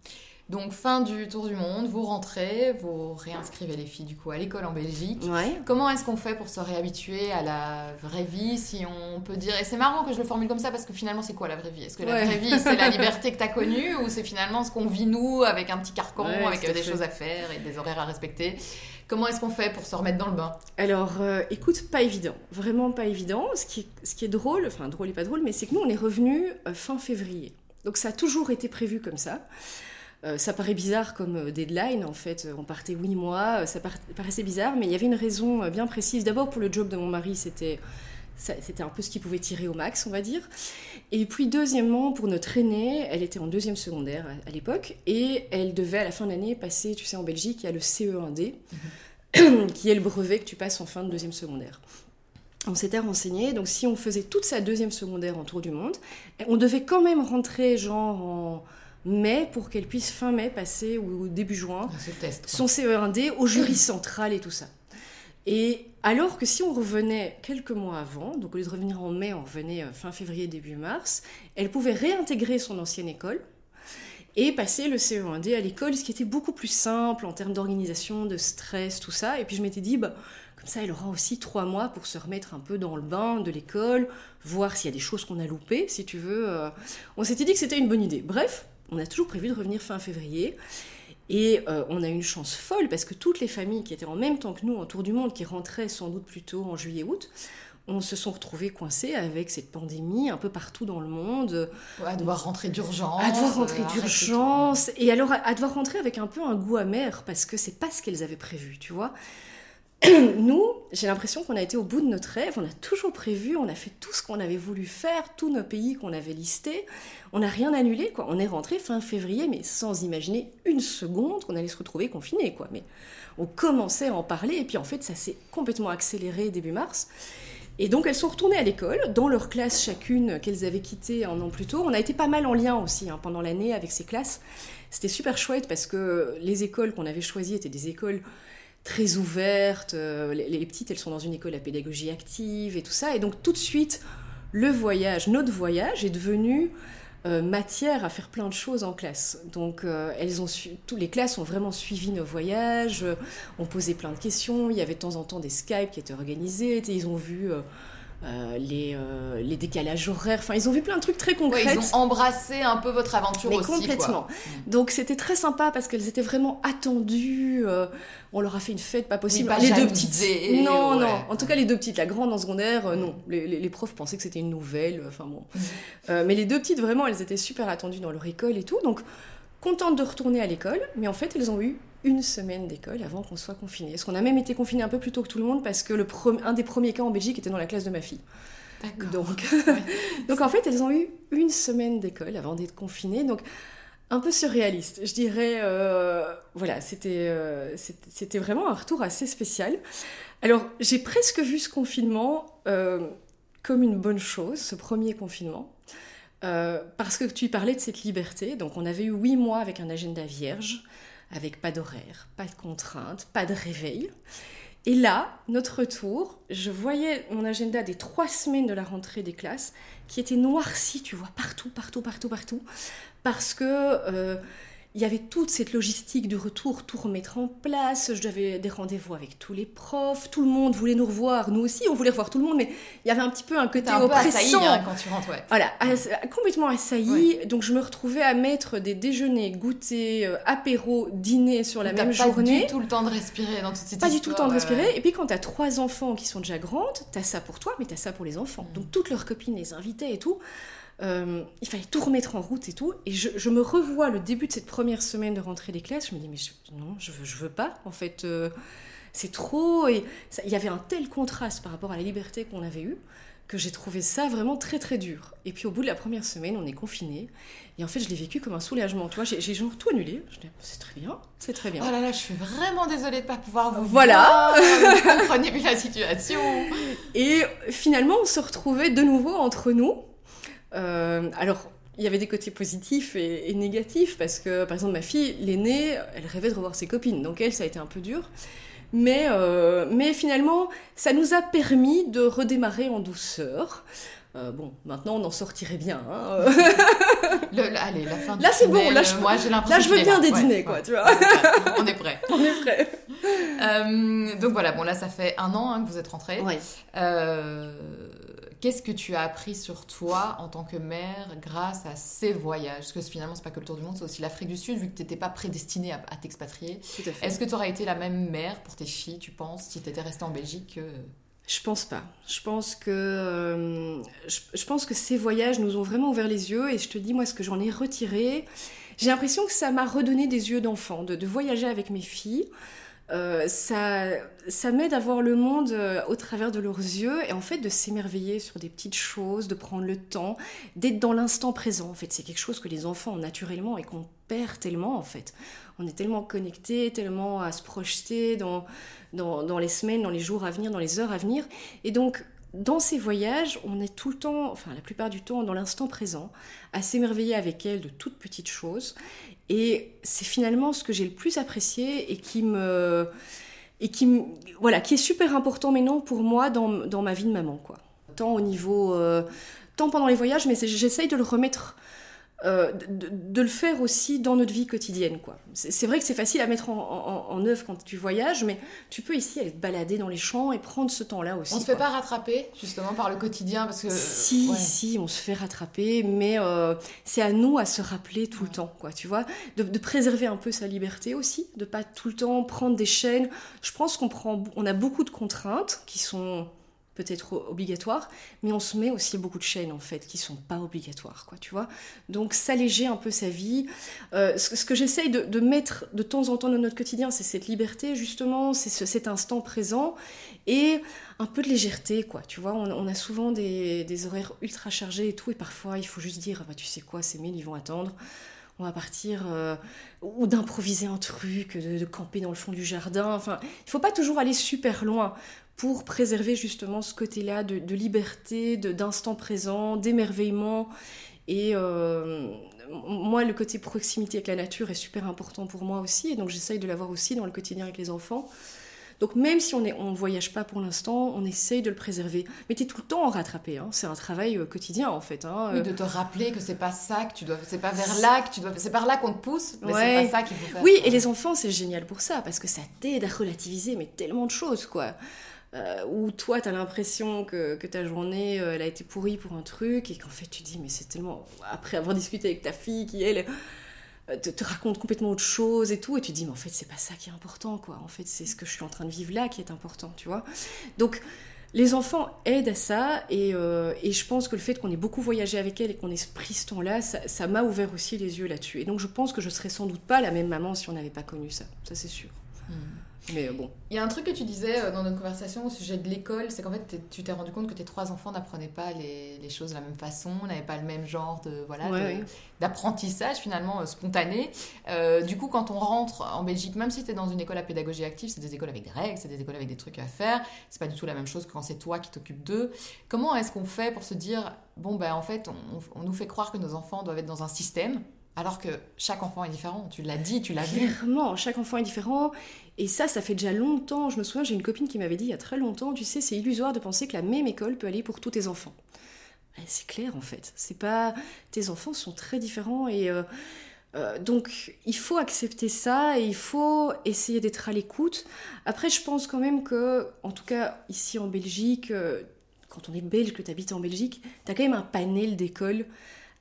Donc fin du tour du monde, vous rentrez, vous réinscrivez les filles du coup à l'école en Belgique. Ouais. Comment est-ce qu'on fait pour se réhabituer à la vraie vie, si on peut dire? Et c'est marrant que je le formule comme ça parce que finalement c'est quoi la vraie vie? Est-ce que la vraie vie c'est la liberté que tu as connue ou c'est finalement ce qu'on vit nous avec un petit carcan, Ouais, avec des fait. choses à faire et des horaires à respecter? Comment est-ce qu'on fait pour se remettre dans le bain? Alors, euh, écoute, pas évident, vraiment pas évident. Ce qui, est, ce qui est drôle, enfin drôle et pas drôle, mais c'est que nous, on est revenus euh, fin février. Donc ça a toujours été prévu comme ça. Euh, ça paraît bizarre comme euh, deadline, en fait, on partait huit mois, euh, ça par- paraissait bizarre, mais il y avait une raison bien précise. D'abord, pour le job de mon mari, c'était c'était un peu ce qu'il pouvait tirer au max, on va dire. Et puis, deuxièmement, pour notre aînée, elle était en deuxième secondaire à, à l'époque, et elle devait, à la fin de l'année, passer, tu sais, en Belgique, il y a le CE1D, qui est le brevet que tu passes en fin de deuxième secondaire. On s'était renseigné, donc si on faisait toute sa deuxième secondaire en tour du monde, on devait quand même rentrer genre en mai pour qu'elle puisse fin mai passer ou début juin Ce test. quoi. son CE1D au jury central et tout ça. Et alors que si on revenait quelques mois avant, donc au lieu de revenir en mai, on revenait euh, fin février, début mars, elle pouvait réintégrer son ancienne école et passer le CE1D à l'école, ce qui était beaucoup plus simple en termes d'organisation, de stress, tout ça. Et puis je m'étais dit, bah, comme ça, elle aura aussi trois mois pour se remettre un peu dans le bain de l'école, voir s'il y a des choses qu'on a loupées, si tu veux. euh. On s'était dit que c'était une bonne idée. Bref, on a toujours prévu de revenir fin février. Et euh, on a eu une chance folle parce que toutes les familles qui étaient en même temps que nous en tour du monde, qui rentraient sans doute plus tôt en juillet-août, on se sont retrouvés coincés avec cette pandémie un peu partout dans le monde, Ouais, à devoir rentrer d'urgence. à devoir rentrer euh, arrêter d'urgence, et alors à, à devoir rentrer avec un peu un goût amer parce que c'est pas ce qu'elles avaient prévu, tu vois. Nous, j'ai l'impression qu'on a été au bout de notre rêve, on a toujours prévu, on a fait tout ce qu'on avait voulu faire, tous nos pays qu'on avait listés, on n'a rien annulé, quoi. On est rentré fin février, mais sans imaginer une seconde qu'on allait se retrouver confiné, quoi. Mais on commençait à en parler, et puis en fait, ça s'est complètement accéléré début mars. Et donc elles sont retournées à l'école, dans leur classe chacune qu'elles avaient quittée un an plus tôt. On a été pas mal en lien aussi hein, pendant l'année avec ces classes. C'était super chouette parce que les écoles qu'on avait choisies étaient des écoles très ouvertes. Euh, Les, petites, elles sont dans une école à pédagogie active et tout ça. Et donc tout de suite, le voyage, notre voyage est devenu euh, matière à faire plein de choses en classe. Donc euh, elles ont su- les classes ont vraiment suivi nos voyages, ont posé plein de questions, il y avait de temps en temps des Skype qui étaient organisés, ils ont vu euh, euh, les, euh, les décalages horaires, enfin ils ont vu plein de trucs très Ouais, concrets. ils ont embrassé un peu votre aventure Mais aussi. complètement. Quoi. Donc c'était très sympa parce qu'elles étaient vraiment attendues. euh, on leur a fait une fête pas possible. pas les deux petites. Non, ouais. non. En tout cas les deux petites. La grande en secondaire, non. Les, les- les profs pensaient que c'était une nouvelle. Enfin bon. Euh, mais les deux petites vraiment, elles étaient super attendues dans leur école et tout. Donc contentes de retourner à l'école. Mais en fait, elles ont eu une semaine d'école avant qu'on soit confinés. Parce qu'on a même été confinés un peu plus tôt que tout le monde parce que le un des premiers cas en Belgique était dans la classe de ma fille. D'accord. Donc, Ouais. donc en fait, elles ont eu une semaine d'école avant d'être confinées. Donc un peu surréaliste, je dirais. euh, voilà, c'était euh, c'était vraiment un retour assez spécial. Alors j'ai presque vu ce confinement euh, comme une bonne chose, ce premier confinement. Parce que tu parlais de cette liberté, donc on avait eu huit mois avec un agenda vierge, avec pas d'horaire, pas de contraintes, pas de réveil. Et là, notre retour, je voyais mon agenda des trois semaines de la rentrée des classes qui était noirci, tu vois, partout, partout, partout, partout, parce que euh, il y avait toute cette logistique du retour, tout remettre en place. J'avais des rendez-vous avec tous les profs, tout le monde voulait nous revoir, nous aussi, on voulait revoir tout le monde, mais il y avait un petit peu un côté un peu assailli oppressant. hein, quand tu rentres, ouais. Voilà, complètement assaillie. Donc je me retrouvais à mettre des déjeuners, goûters, euh, apéros, dîners sur la même pas journée. du tout le temps de respirer dans toute cette Pas du tout le temps de respirer. ouais. Et puis quand t'as trois enfants qui sont déjà grandes, t'as ça pour toi, mais t'as ça pour les enfants. Mm. Donc toutes leurs copines les invitaient et tout. Euh, il fallait tout remettre en route et tout. Et je, je me revois le début de cette première semaine de rentrée des classes. Je me dis, mais je- non, je veux, je veux pas. En fait, euh, c'est trop. Et ça- il y avait un tel contraste par rapport à la liberté qu'on avait eue que j'ai trouvé ça vraiment très très dur. Et puis au bout de la première semaine, on est confinés. Et en fait, je l'ai vécu comme un soulagement. Tu vois, j'ai genre tout annulé. Je dis, c'est très bien, c'est très bien. Oh là là, je suis vraiment désolée de pas pouvoir vous Voilà. Vous comprenez plus la situation. Et finalement, on se retrouvait de nouveau entre nous. Euh, alors, il y avait des côtés positifs et, et négatifs, parce que, par exemple, ma fille, l'aînée, elle rêvait de revoir ses copines. Donc, elle, ça a été un peu dur. Mais, euh, mais finalement, ça nous a permis de redémarrer en douceur. Euh, bon, maintenant on en sortirait bien. hein. Le- le- allez, la fin du Là, c'est bon, là, je- moi j'ai l'impression Là, je veux bien des Ouais, dîners, ouais. quoi, tu vois. On est prêt. On est prêt. Euh, donc voilà, bon là ça fait un an hein, que vous êtes rentrés. Euh, Qu'est-ce que tu as appris sur toi en tant que mère grâce à ces voyages? Parce que finalement, c'est pas que le tour du monde, c'est aussi l'Afrique du Sud, vu que tu n'étais pas prédestinée à, à t'expatrier. Est-ce que tu aurais été la même mère pour tes filles, tu penses, si tu étais restée en Belgique que... Je pense pas. Je pense que euh, je, je pense que ces voyages nous ont vraiment ouvert les yeux et je te dis moi ce que j'en ai retiré. J'ai l'impression que ça m'a redonné des yeux d'enfant, de, de voyager avec mes filles. Euh, ça ça m'aide à voir le monde euh, au travers de leurs yeux et en fait de s'émerveiller sur des petites choses, de prendre le temps, d'être dans l'instant présent. En fait, c'est quelque chose que les enfants ont naturellement et qu'on perd tellement en fait. On est tellement connectés, tellement à se projeter dans, les semaines, dans les jours à venir, dans les heures à venir. Et donc, dans ces voyages, on est tout le temps, enfin la plupart du temps, dans l'instant présent, à s'émerveiller avec elles de toutes petites choses. Et c'est finalement ce que j'ai le plus apprécié et qui me. Et qui, voilà, qui est super important maintenant pour moi dans, dans ma vie de maman. Quoi. Tant au niveau. euh, tant pendant les voyages, mais j'essaye de le remettre. Euh, de, de le faire aussi dans notre vie quotidienne. quoi. C'est vrai que c'est facile à mettre en, en, en œuvre quand tu voyages, mais tu peux ici aller te balader dans les champs et prendre ce temps-là aussi. On se fait quoi. pas rattraper, justement, par le quotidien parce que... Si, ouais. si, on se fait rattraper, mais euh, c'est à nous à se rappeler tout le temps, quoi, tu vois, de, de préserver un peu sa liberté aussi, de pas tout le temps prendre des chaînes. Je pense qu'on prend, on a beaucoup de contraintes qui sont peut-être obligatoires, mais on se met aussi beaucoup de chaînes en fait qui sont pas obligatoires, quoi, tu vois. Donc s'alléger un peu sa vie. Euh, ce, que j'essaye de, mettre de temps en temps dans notre quotidien, c'est cette liberté justement, c'est ce- cet instant présent et un peu de légèreté, quoi. Tu vois, on, a souvent des, horaires ultra chargés et tout, et parfois il faut juste dire, bah, tu sais quoi, ces mails, ils vont attendre. On va partir, euh, ou d'improviser un truc, de, de camper dans le fond du jardin. Enfin, il faut pas toujours aller super loin pour préserver justement ce côté-là de, de liberté, de- d'instant présent, d'émerveillement. Et euh, moi, le côté proximité avec la nature est super important pour moi aussi, et donc j'essaye de l'avoir aussi dans le quotidien avec les enfants. Donc même si on ne on voyage pas pour l'instant, on essaye de le préserver. Mais tu es tout le temps en rattrapé, hein. c'est un travail euh, quotidien en fait. hein. Oui, de te rappeler que c'est pas ça que tu dois... C'est pas vers là que tu dois... C'est par là qu'on te pousse, mais Ouais. c'est pas ça qu'il faut faire. Oui, et les enfants, c'est génial pour ça, parce que ça t'aide à relativiser, mais tellement de choses, quoi. Euh, où toi, t'as l'impression que, ta journée, euh, elle a été pourrie pour un truc, et qu'en fait, tu dis, mais c'est tellement... Après avoir discuté avec ta fille, qui, elle, euh, te, te raconte complètement autre chose et tout, et tu dis, mais en fait, c'est pas ça qui est important, quoi. En fait, c'est ce que je suis en train de vivre là qui est important, tu vois. Donc, les enfants aident à ça, et, euh, je pense que le fait qu'on ait beaucoup voyagé avec elle et qu'on ait pris ce temps-là, ça ça m'a ouvert aussi les yeux là-dessus. Et donc, je pense que je serais sans doute pas la même maman si on n'avait pas connu ça, ça c'est sûr. Hmm. Mais bon. Il y a un truc que tu disais euh, dans notre conversation au sujet de l'école, c'est qu'en fait tu t'es rendu compte que tes trois enfants n'apprenaient pas les, les choses de la même façon, n'avaient pas le même genre de voilà Ouais, d'apprentissage finalement euh, spontané. Euh, du coup, quand on rentre en Belgique, même si tu es dans une école à pédagogie active, c'est des écoles avec des règles, c'est des écoles avec des trucs à faire. C'est pas du tout la même chose que quand c'est toi qui t'occupes d'eux. Comment est-ce qu'on fait pour se dire bon ben en fait on, on nous fait croire que nos enfants doivent être dans un système alors que chaque enfant est différent? Tu l'as dit, tu l'as vu. Clairement, chaque enfant est différent. Et ça, ça fait déjà longtemps. Je me souviens, j'ai une copine qui m'avait dit il y a très longtemps, tu sais, c'est illusoire de penser que la même école peut aller pour tous tes enfants. C'est clair en fait. C'est pas tes enfants sont très différents et euh, euh, donc il faut accepter ça et il faut essayer d'être à l'écoute. Après, je pense quand même que, en tout cas ici en Belgique, euh, quand on est belge, que tu habites en Belgique, tu as quand même un panel d'écoles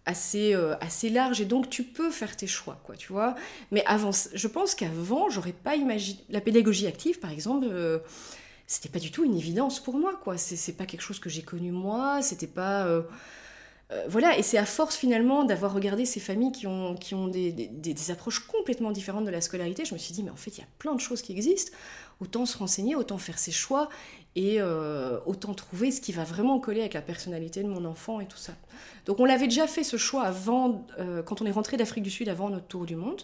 assez, euh, assez large et donc tu peux faire tes choix, quoi, tu vois. Mais avant, je pense qu'avant, j'aurais pas imaginé. La pédagogie active, par exemple, euh, c'était pas du tout une évidence pour moi, quoi. C'est c'est pas quelque chose que j'ai connu moi, c'était pas. euh, euh, voilà, et c'est à force finalement d'avoir regardé ces familles qui ont, qui ont des, des- approches complètement différentes de la scolarité, je me suis dit, mais en fait, il y a plein de choses qui existent. Autant se renseigner, autant faire ses choix et euh, autant trouver ce qui va vraiment coller avec la personnalité de mon enfant et tout ça. Donc on l'avait déjà fait ce choix avant, euh, quand on est rentré d'Afrique du Sud avant notre tour du monde.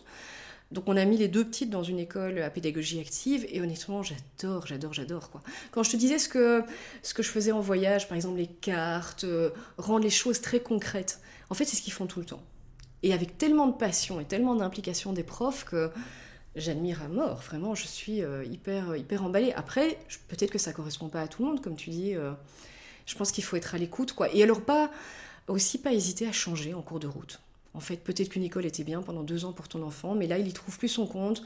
Donc on a mis les deux petites dans une école à pédagogie active et honnêtement j'adore, j'adore, j'adore quoi. Quand je te disais ce que, ce que je faisais en voyage, par exemple les cartes, euh, rendre les choses très concrètes, en fait c'est ce qu'ils font tout le temps. Et avec tellement de passion et tellement d'implication des profs que j'admire à mort. Vraiment, je suis euh, hyper, hyper emballée. Après, peut-être que ça correspond pas à tout le monde, comme tu dis. euh, je pense qu'il faut être à l'écoute, quoi. Et alors, pas, aussi pas hésiter à changer en cours de route. En fait, peut-être qu'une école était bien pendant deux ans pour ton enfant, mais là, il y trouve plus son compte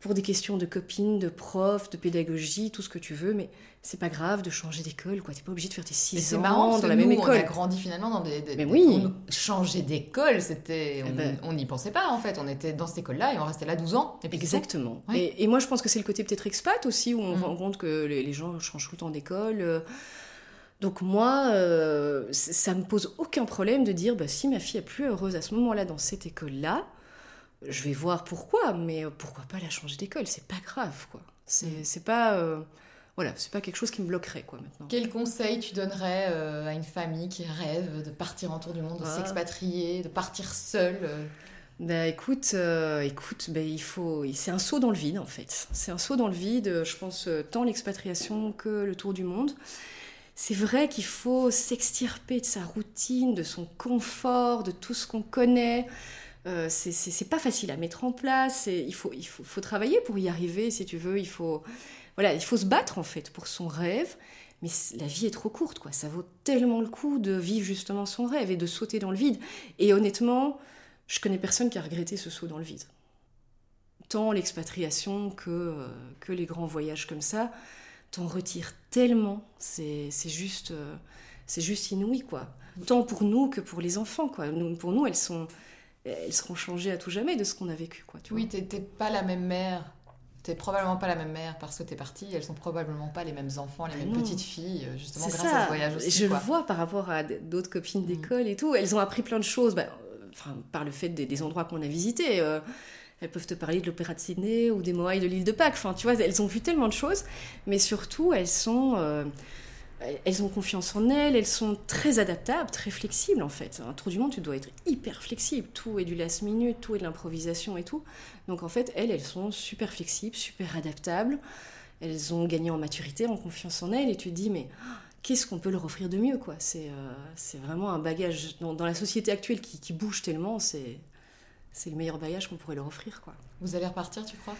pour des questions de copines, de profs, de pédagogie, tout ce que tu veux, mais c'est pas grave de changer d'école, quoi. T'es pas obligé de faire tes Mais six c'est ans marrant parce dans que la nous, même on a école. grandi finalement dans des. des- Mais des- oui. changer d'école, c'était. Eh On ben. on n'y pensait pas en fait. On était dans cette école-là et on restait là 12 ans. Et puis. Exactement. Ouais. Et, et moi, je pense que c'est le côté peut-être expat aussi, où on Mm. rend compte que les, les gens changent tout le temps d'école. euh. Donc moi, euh, ça me pose aucun problème de dire, bah, si ma fille est plus heureuse à ce moment-là dans cette école-là, je vais voir pourquoi, mais pourquoi pas la changer d'école? C'est pas grave, quoi. C'est Mm. pas, euh, voilà, c'est pas quelque chose qui me bloquerait, quoi, maintenant. Quel conseil tu donnerais euh, à une famille qui rêve de partir en tour du monde, de Ah. s'expatrier, de partir seule euh, Bah écoute, euh, écoute, bah, il faut, c'est un saut dans le vide en fait. C'est un saut dans le vide. Je pense tant l'expatriation que le tour du monde. C'est vrai qu'il faut s'extirper de sa routine, de son confort, de tout ce qu'on connaît. Euh, c'est- pas facile à mettre en place. il faut, il faut, faut travailler pour y arriver, si tu veux. Il faut, voilà, il faut se battre en fait pour son rêve. Mais la vie est trop courte, quoi. Ça vaut tellement le coup de vivre justement son rêve et de sauter dans le vide. Et honnêtement, je connais personne qui a regretté ce saut dans le vide. Tant l'expatriation que, euh, que les grands voyages comme ça, t'en retires tellement. C'est juste, euh, c'est juste inouï, quoi. Tant pour nous que pour les enfants, quoi. Nous, pour nous, elles, sont, elles seront changées à tout jamais de ce qu'on a vécu, quoi. Tu Oui, t'es pas la même mère. T'es probablement pas la même mère parce que t'es partie. Elles sont probablement pas les mêmes enfants, les Ah mêmes non. petites filles, euh, justement grâce ça. à ce voyage aussi. Je quoi. le vois par rapport à d'autres copines Mm. d'école et tout. Elles ont appris plein de choses, bah, enfin, par le fait des, des endroits qu'on a visités. euh, elles peuvent te parler de l'opéra de Sydney ou des Moai de l'île de Pâques. Enfin, tu vois, elles ont vu tellement de choses, mais surtout, elles sont. euh, elles ont confiance en elles, elles sont très adaptables, très flexibles en fait. Un tour du monde, tu dois être hyper flexible. Tout est du last minute, tout est de l'improvisation et tout. Donc en fait, elles, elles sont super flexibles, super adaptables. Elles ont gagné en maturité, en confiance en elles, et tu te dis, mais qu'est-ce qu'on peut leur offrir de mieux quoi? C'est euh, vraiment un bagage dans, dans la société actuelle qui, qui bouge tellement, c'est c'est le meilleur bagage qu'on pourrait leur offrir quoi. Vous allez repartir, tu crois?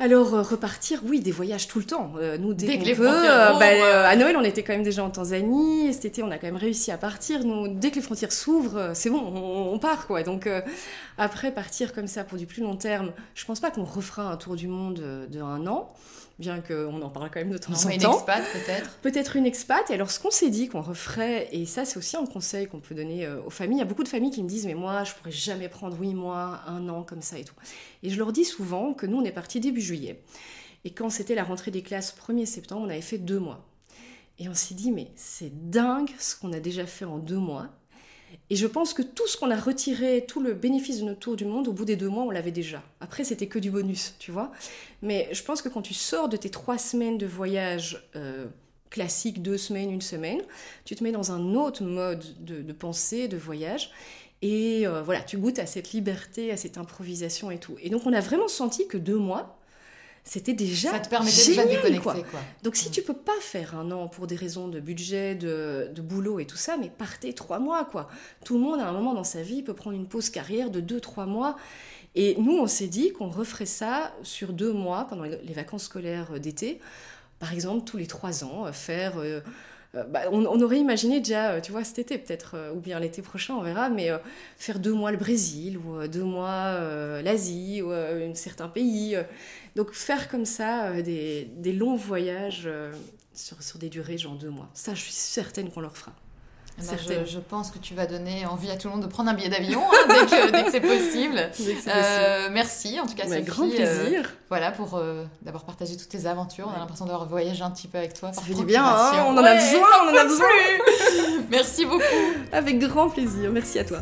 Alors euh, repartir, oui, des voyages tout le temps. Euh, nous, dès, Dès que qu'on les peut, frontières euh, bah, à Noël, on était quand même déjà en Tanzanie. et Cet été, on a quand même réussi à partir. Nous, dès que les frontières s'ouvrent, c'est bon, on, on part quoi. Donc après partir comme ça pour du plus long terme, je pense pas qu'on refera un tour du monde de un an, bien qu'on en parle quand même de temps en mais une temps. expat peut-être? Peut-être une expat. Et alors, ce qu'on s'est dit qu'on referait, et ça, c'est aussi un conseil qu'on peut donner euh, aux familles. Il y a beaucoup de familles qui me disent, mais moi, je pourrais jamais prendre huit mois, un an comme ça et tout. Et je leur dis souvent que nous, on est parti début juillet. Et quand c'était la rentrée des classes 1er septembre, on avait fait deux mois. Et on s'est dit, mais c'est dingue ce qu'on a déjà fait en deux mois. Et je pense que tout ce qu'on a retiré, tout le bénéfice de notre tour du monde, au bout des deux mois, on l'avait déjà. Après, c'était que du bonus, tu vois. Mais je pense que quand tu sors de tes trois semaines de voyage euh, classique, deux semaines, une semaine, tu te mets dans un autre mode de, de pensée, de voyage. Et euh, voilà, tu goûtes à cette liberté, à cette improvisation et tout. Et donc, on a vraiment senti que deux mois, c'était déjà Ça te permettait de génial, déconnecter, quoi. quoi. Donc si tu peux pas faire un an pour des raisons de budget, de, de boulot et tout ça, mais partez trois mois quoi. Tout le monde à un moment dans sa vie peut prendre une pause carrière de deux trois mois. Et nous on s'est dit qu'on referait ça sur deux mois pendant les vacances scolaires d'été. Par exemple tous les trois ans euh, faire. euh, bah, on, aurait imaginé déjà, euh, tu vois, cet été peut-être, euh, ou bien l'été prochain, on verra, mais euh, faire deux mois le Brésil, ou euh, deux mois euh, l'Asie, ou euh, un certain pays. euh. donc faire comme ça euh, des, des longs voyages euh, sur, sur des durées, genre deux mois. Ça, je suis certaine qu'on leur fera. Eh ben, je, je pense que tu vas donner envie à tout le monde de prendre un billet d'avion hein, dès que, c'est possible. Dès que c'est Euh, merci en tout cas possible. Sophie, grand euh, plaisir. voilà pour euh, d'avoir partagé toutes tes aventures. On a l'impression d'avoir voyagé un petit peu avec toi. Ça par fait du bien, hein, on en a Ouais, besoin, on en a besoin. Merci beaucoup. Avec grand plaisir. Merci à toi.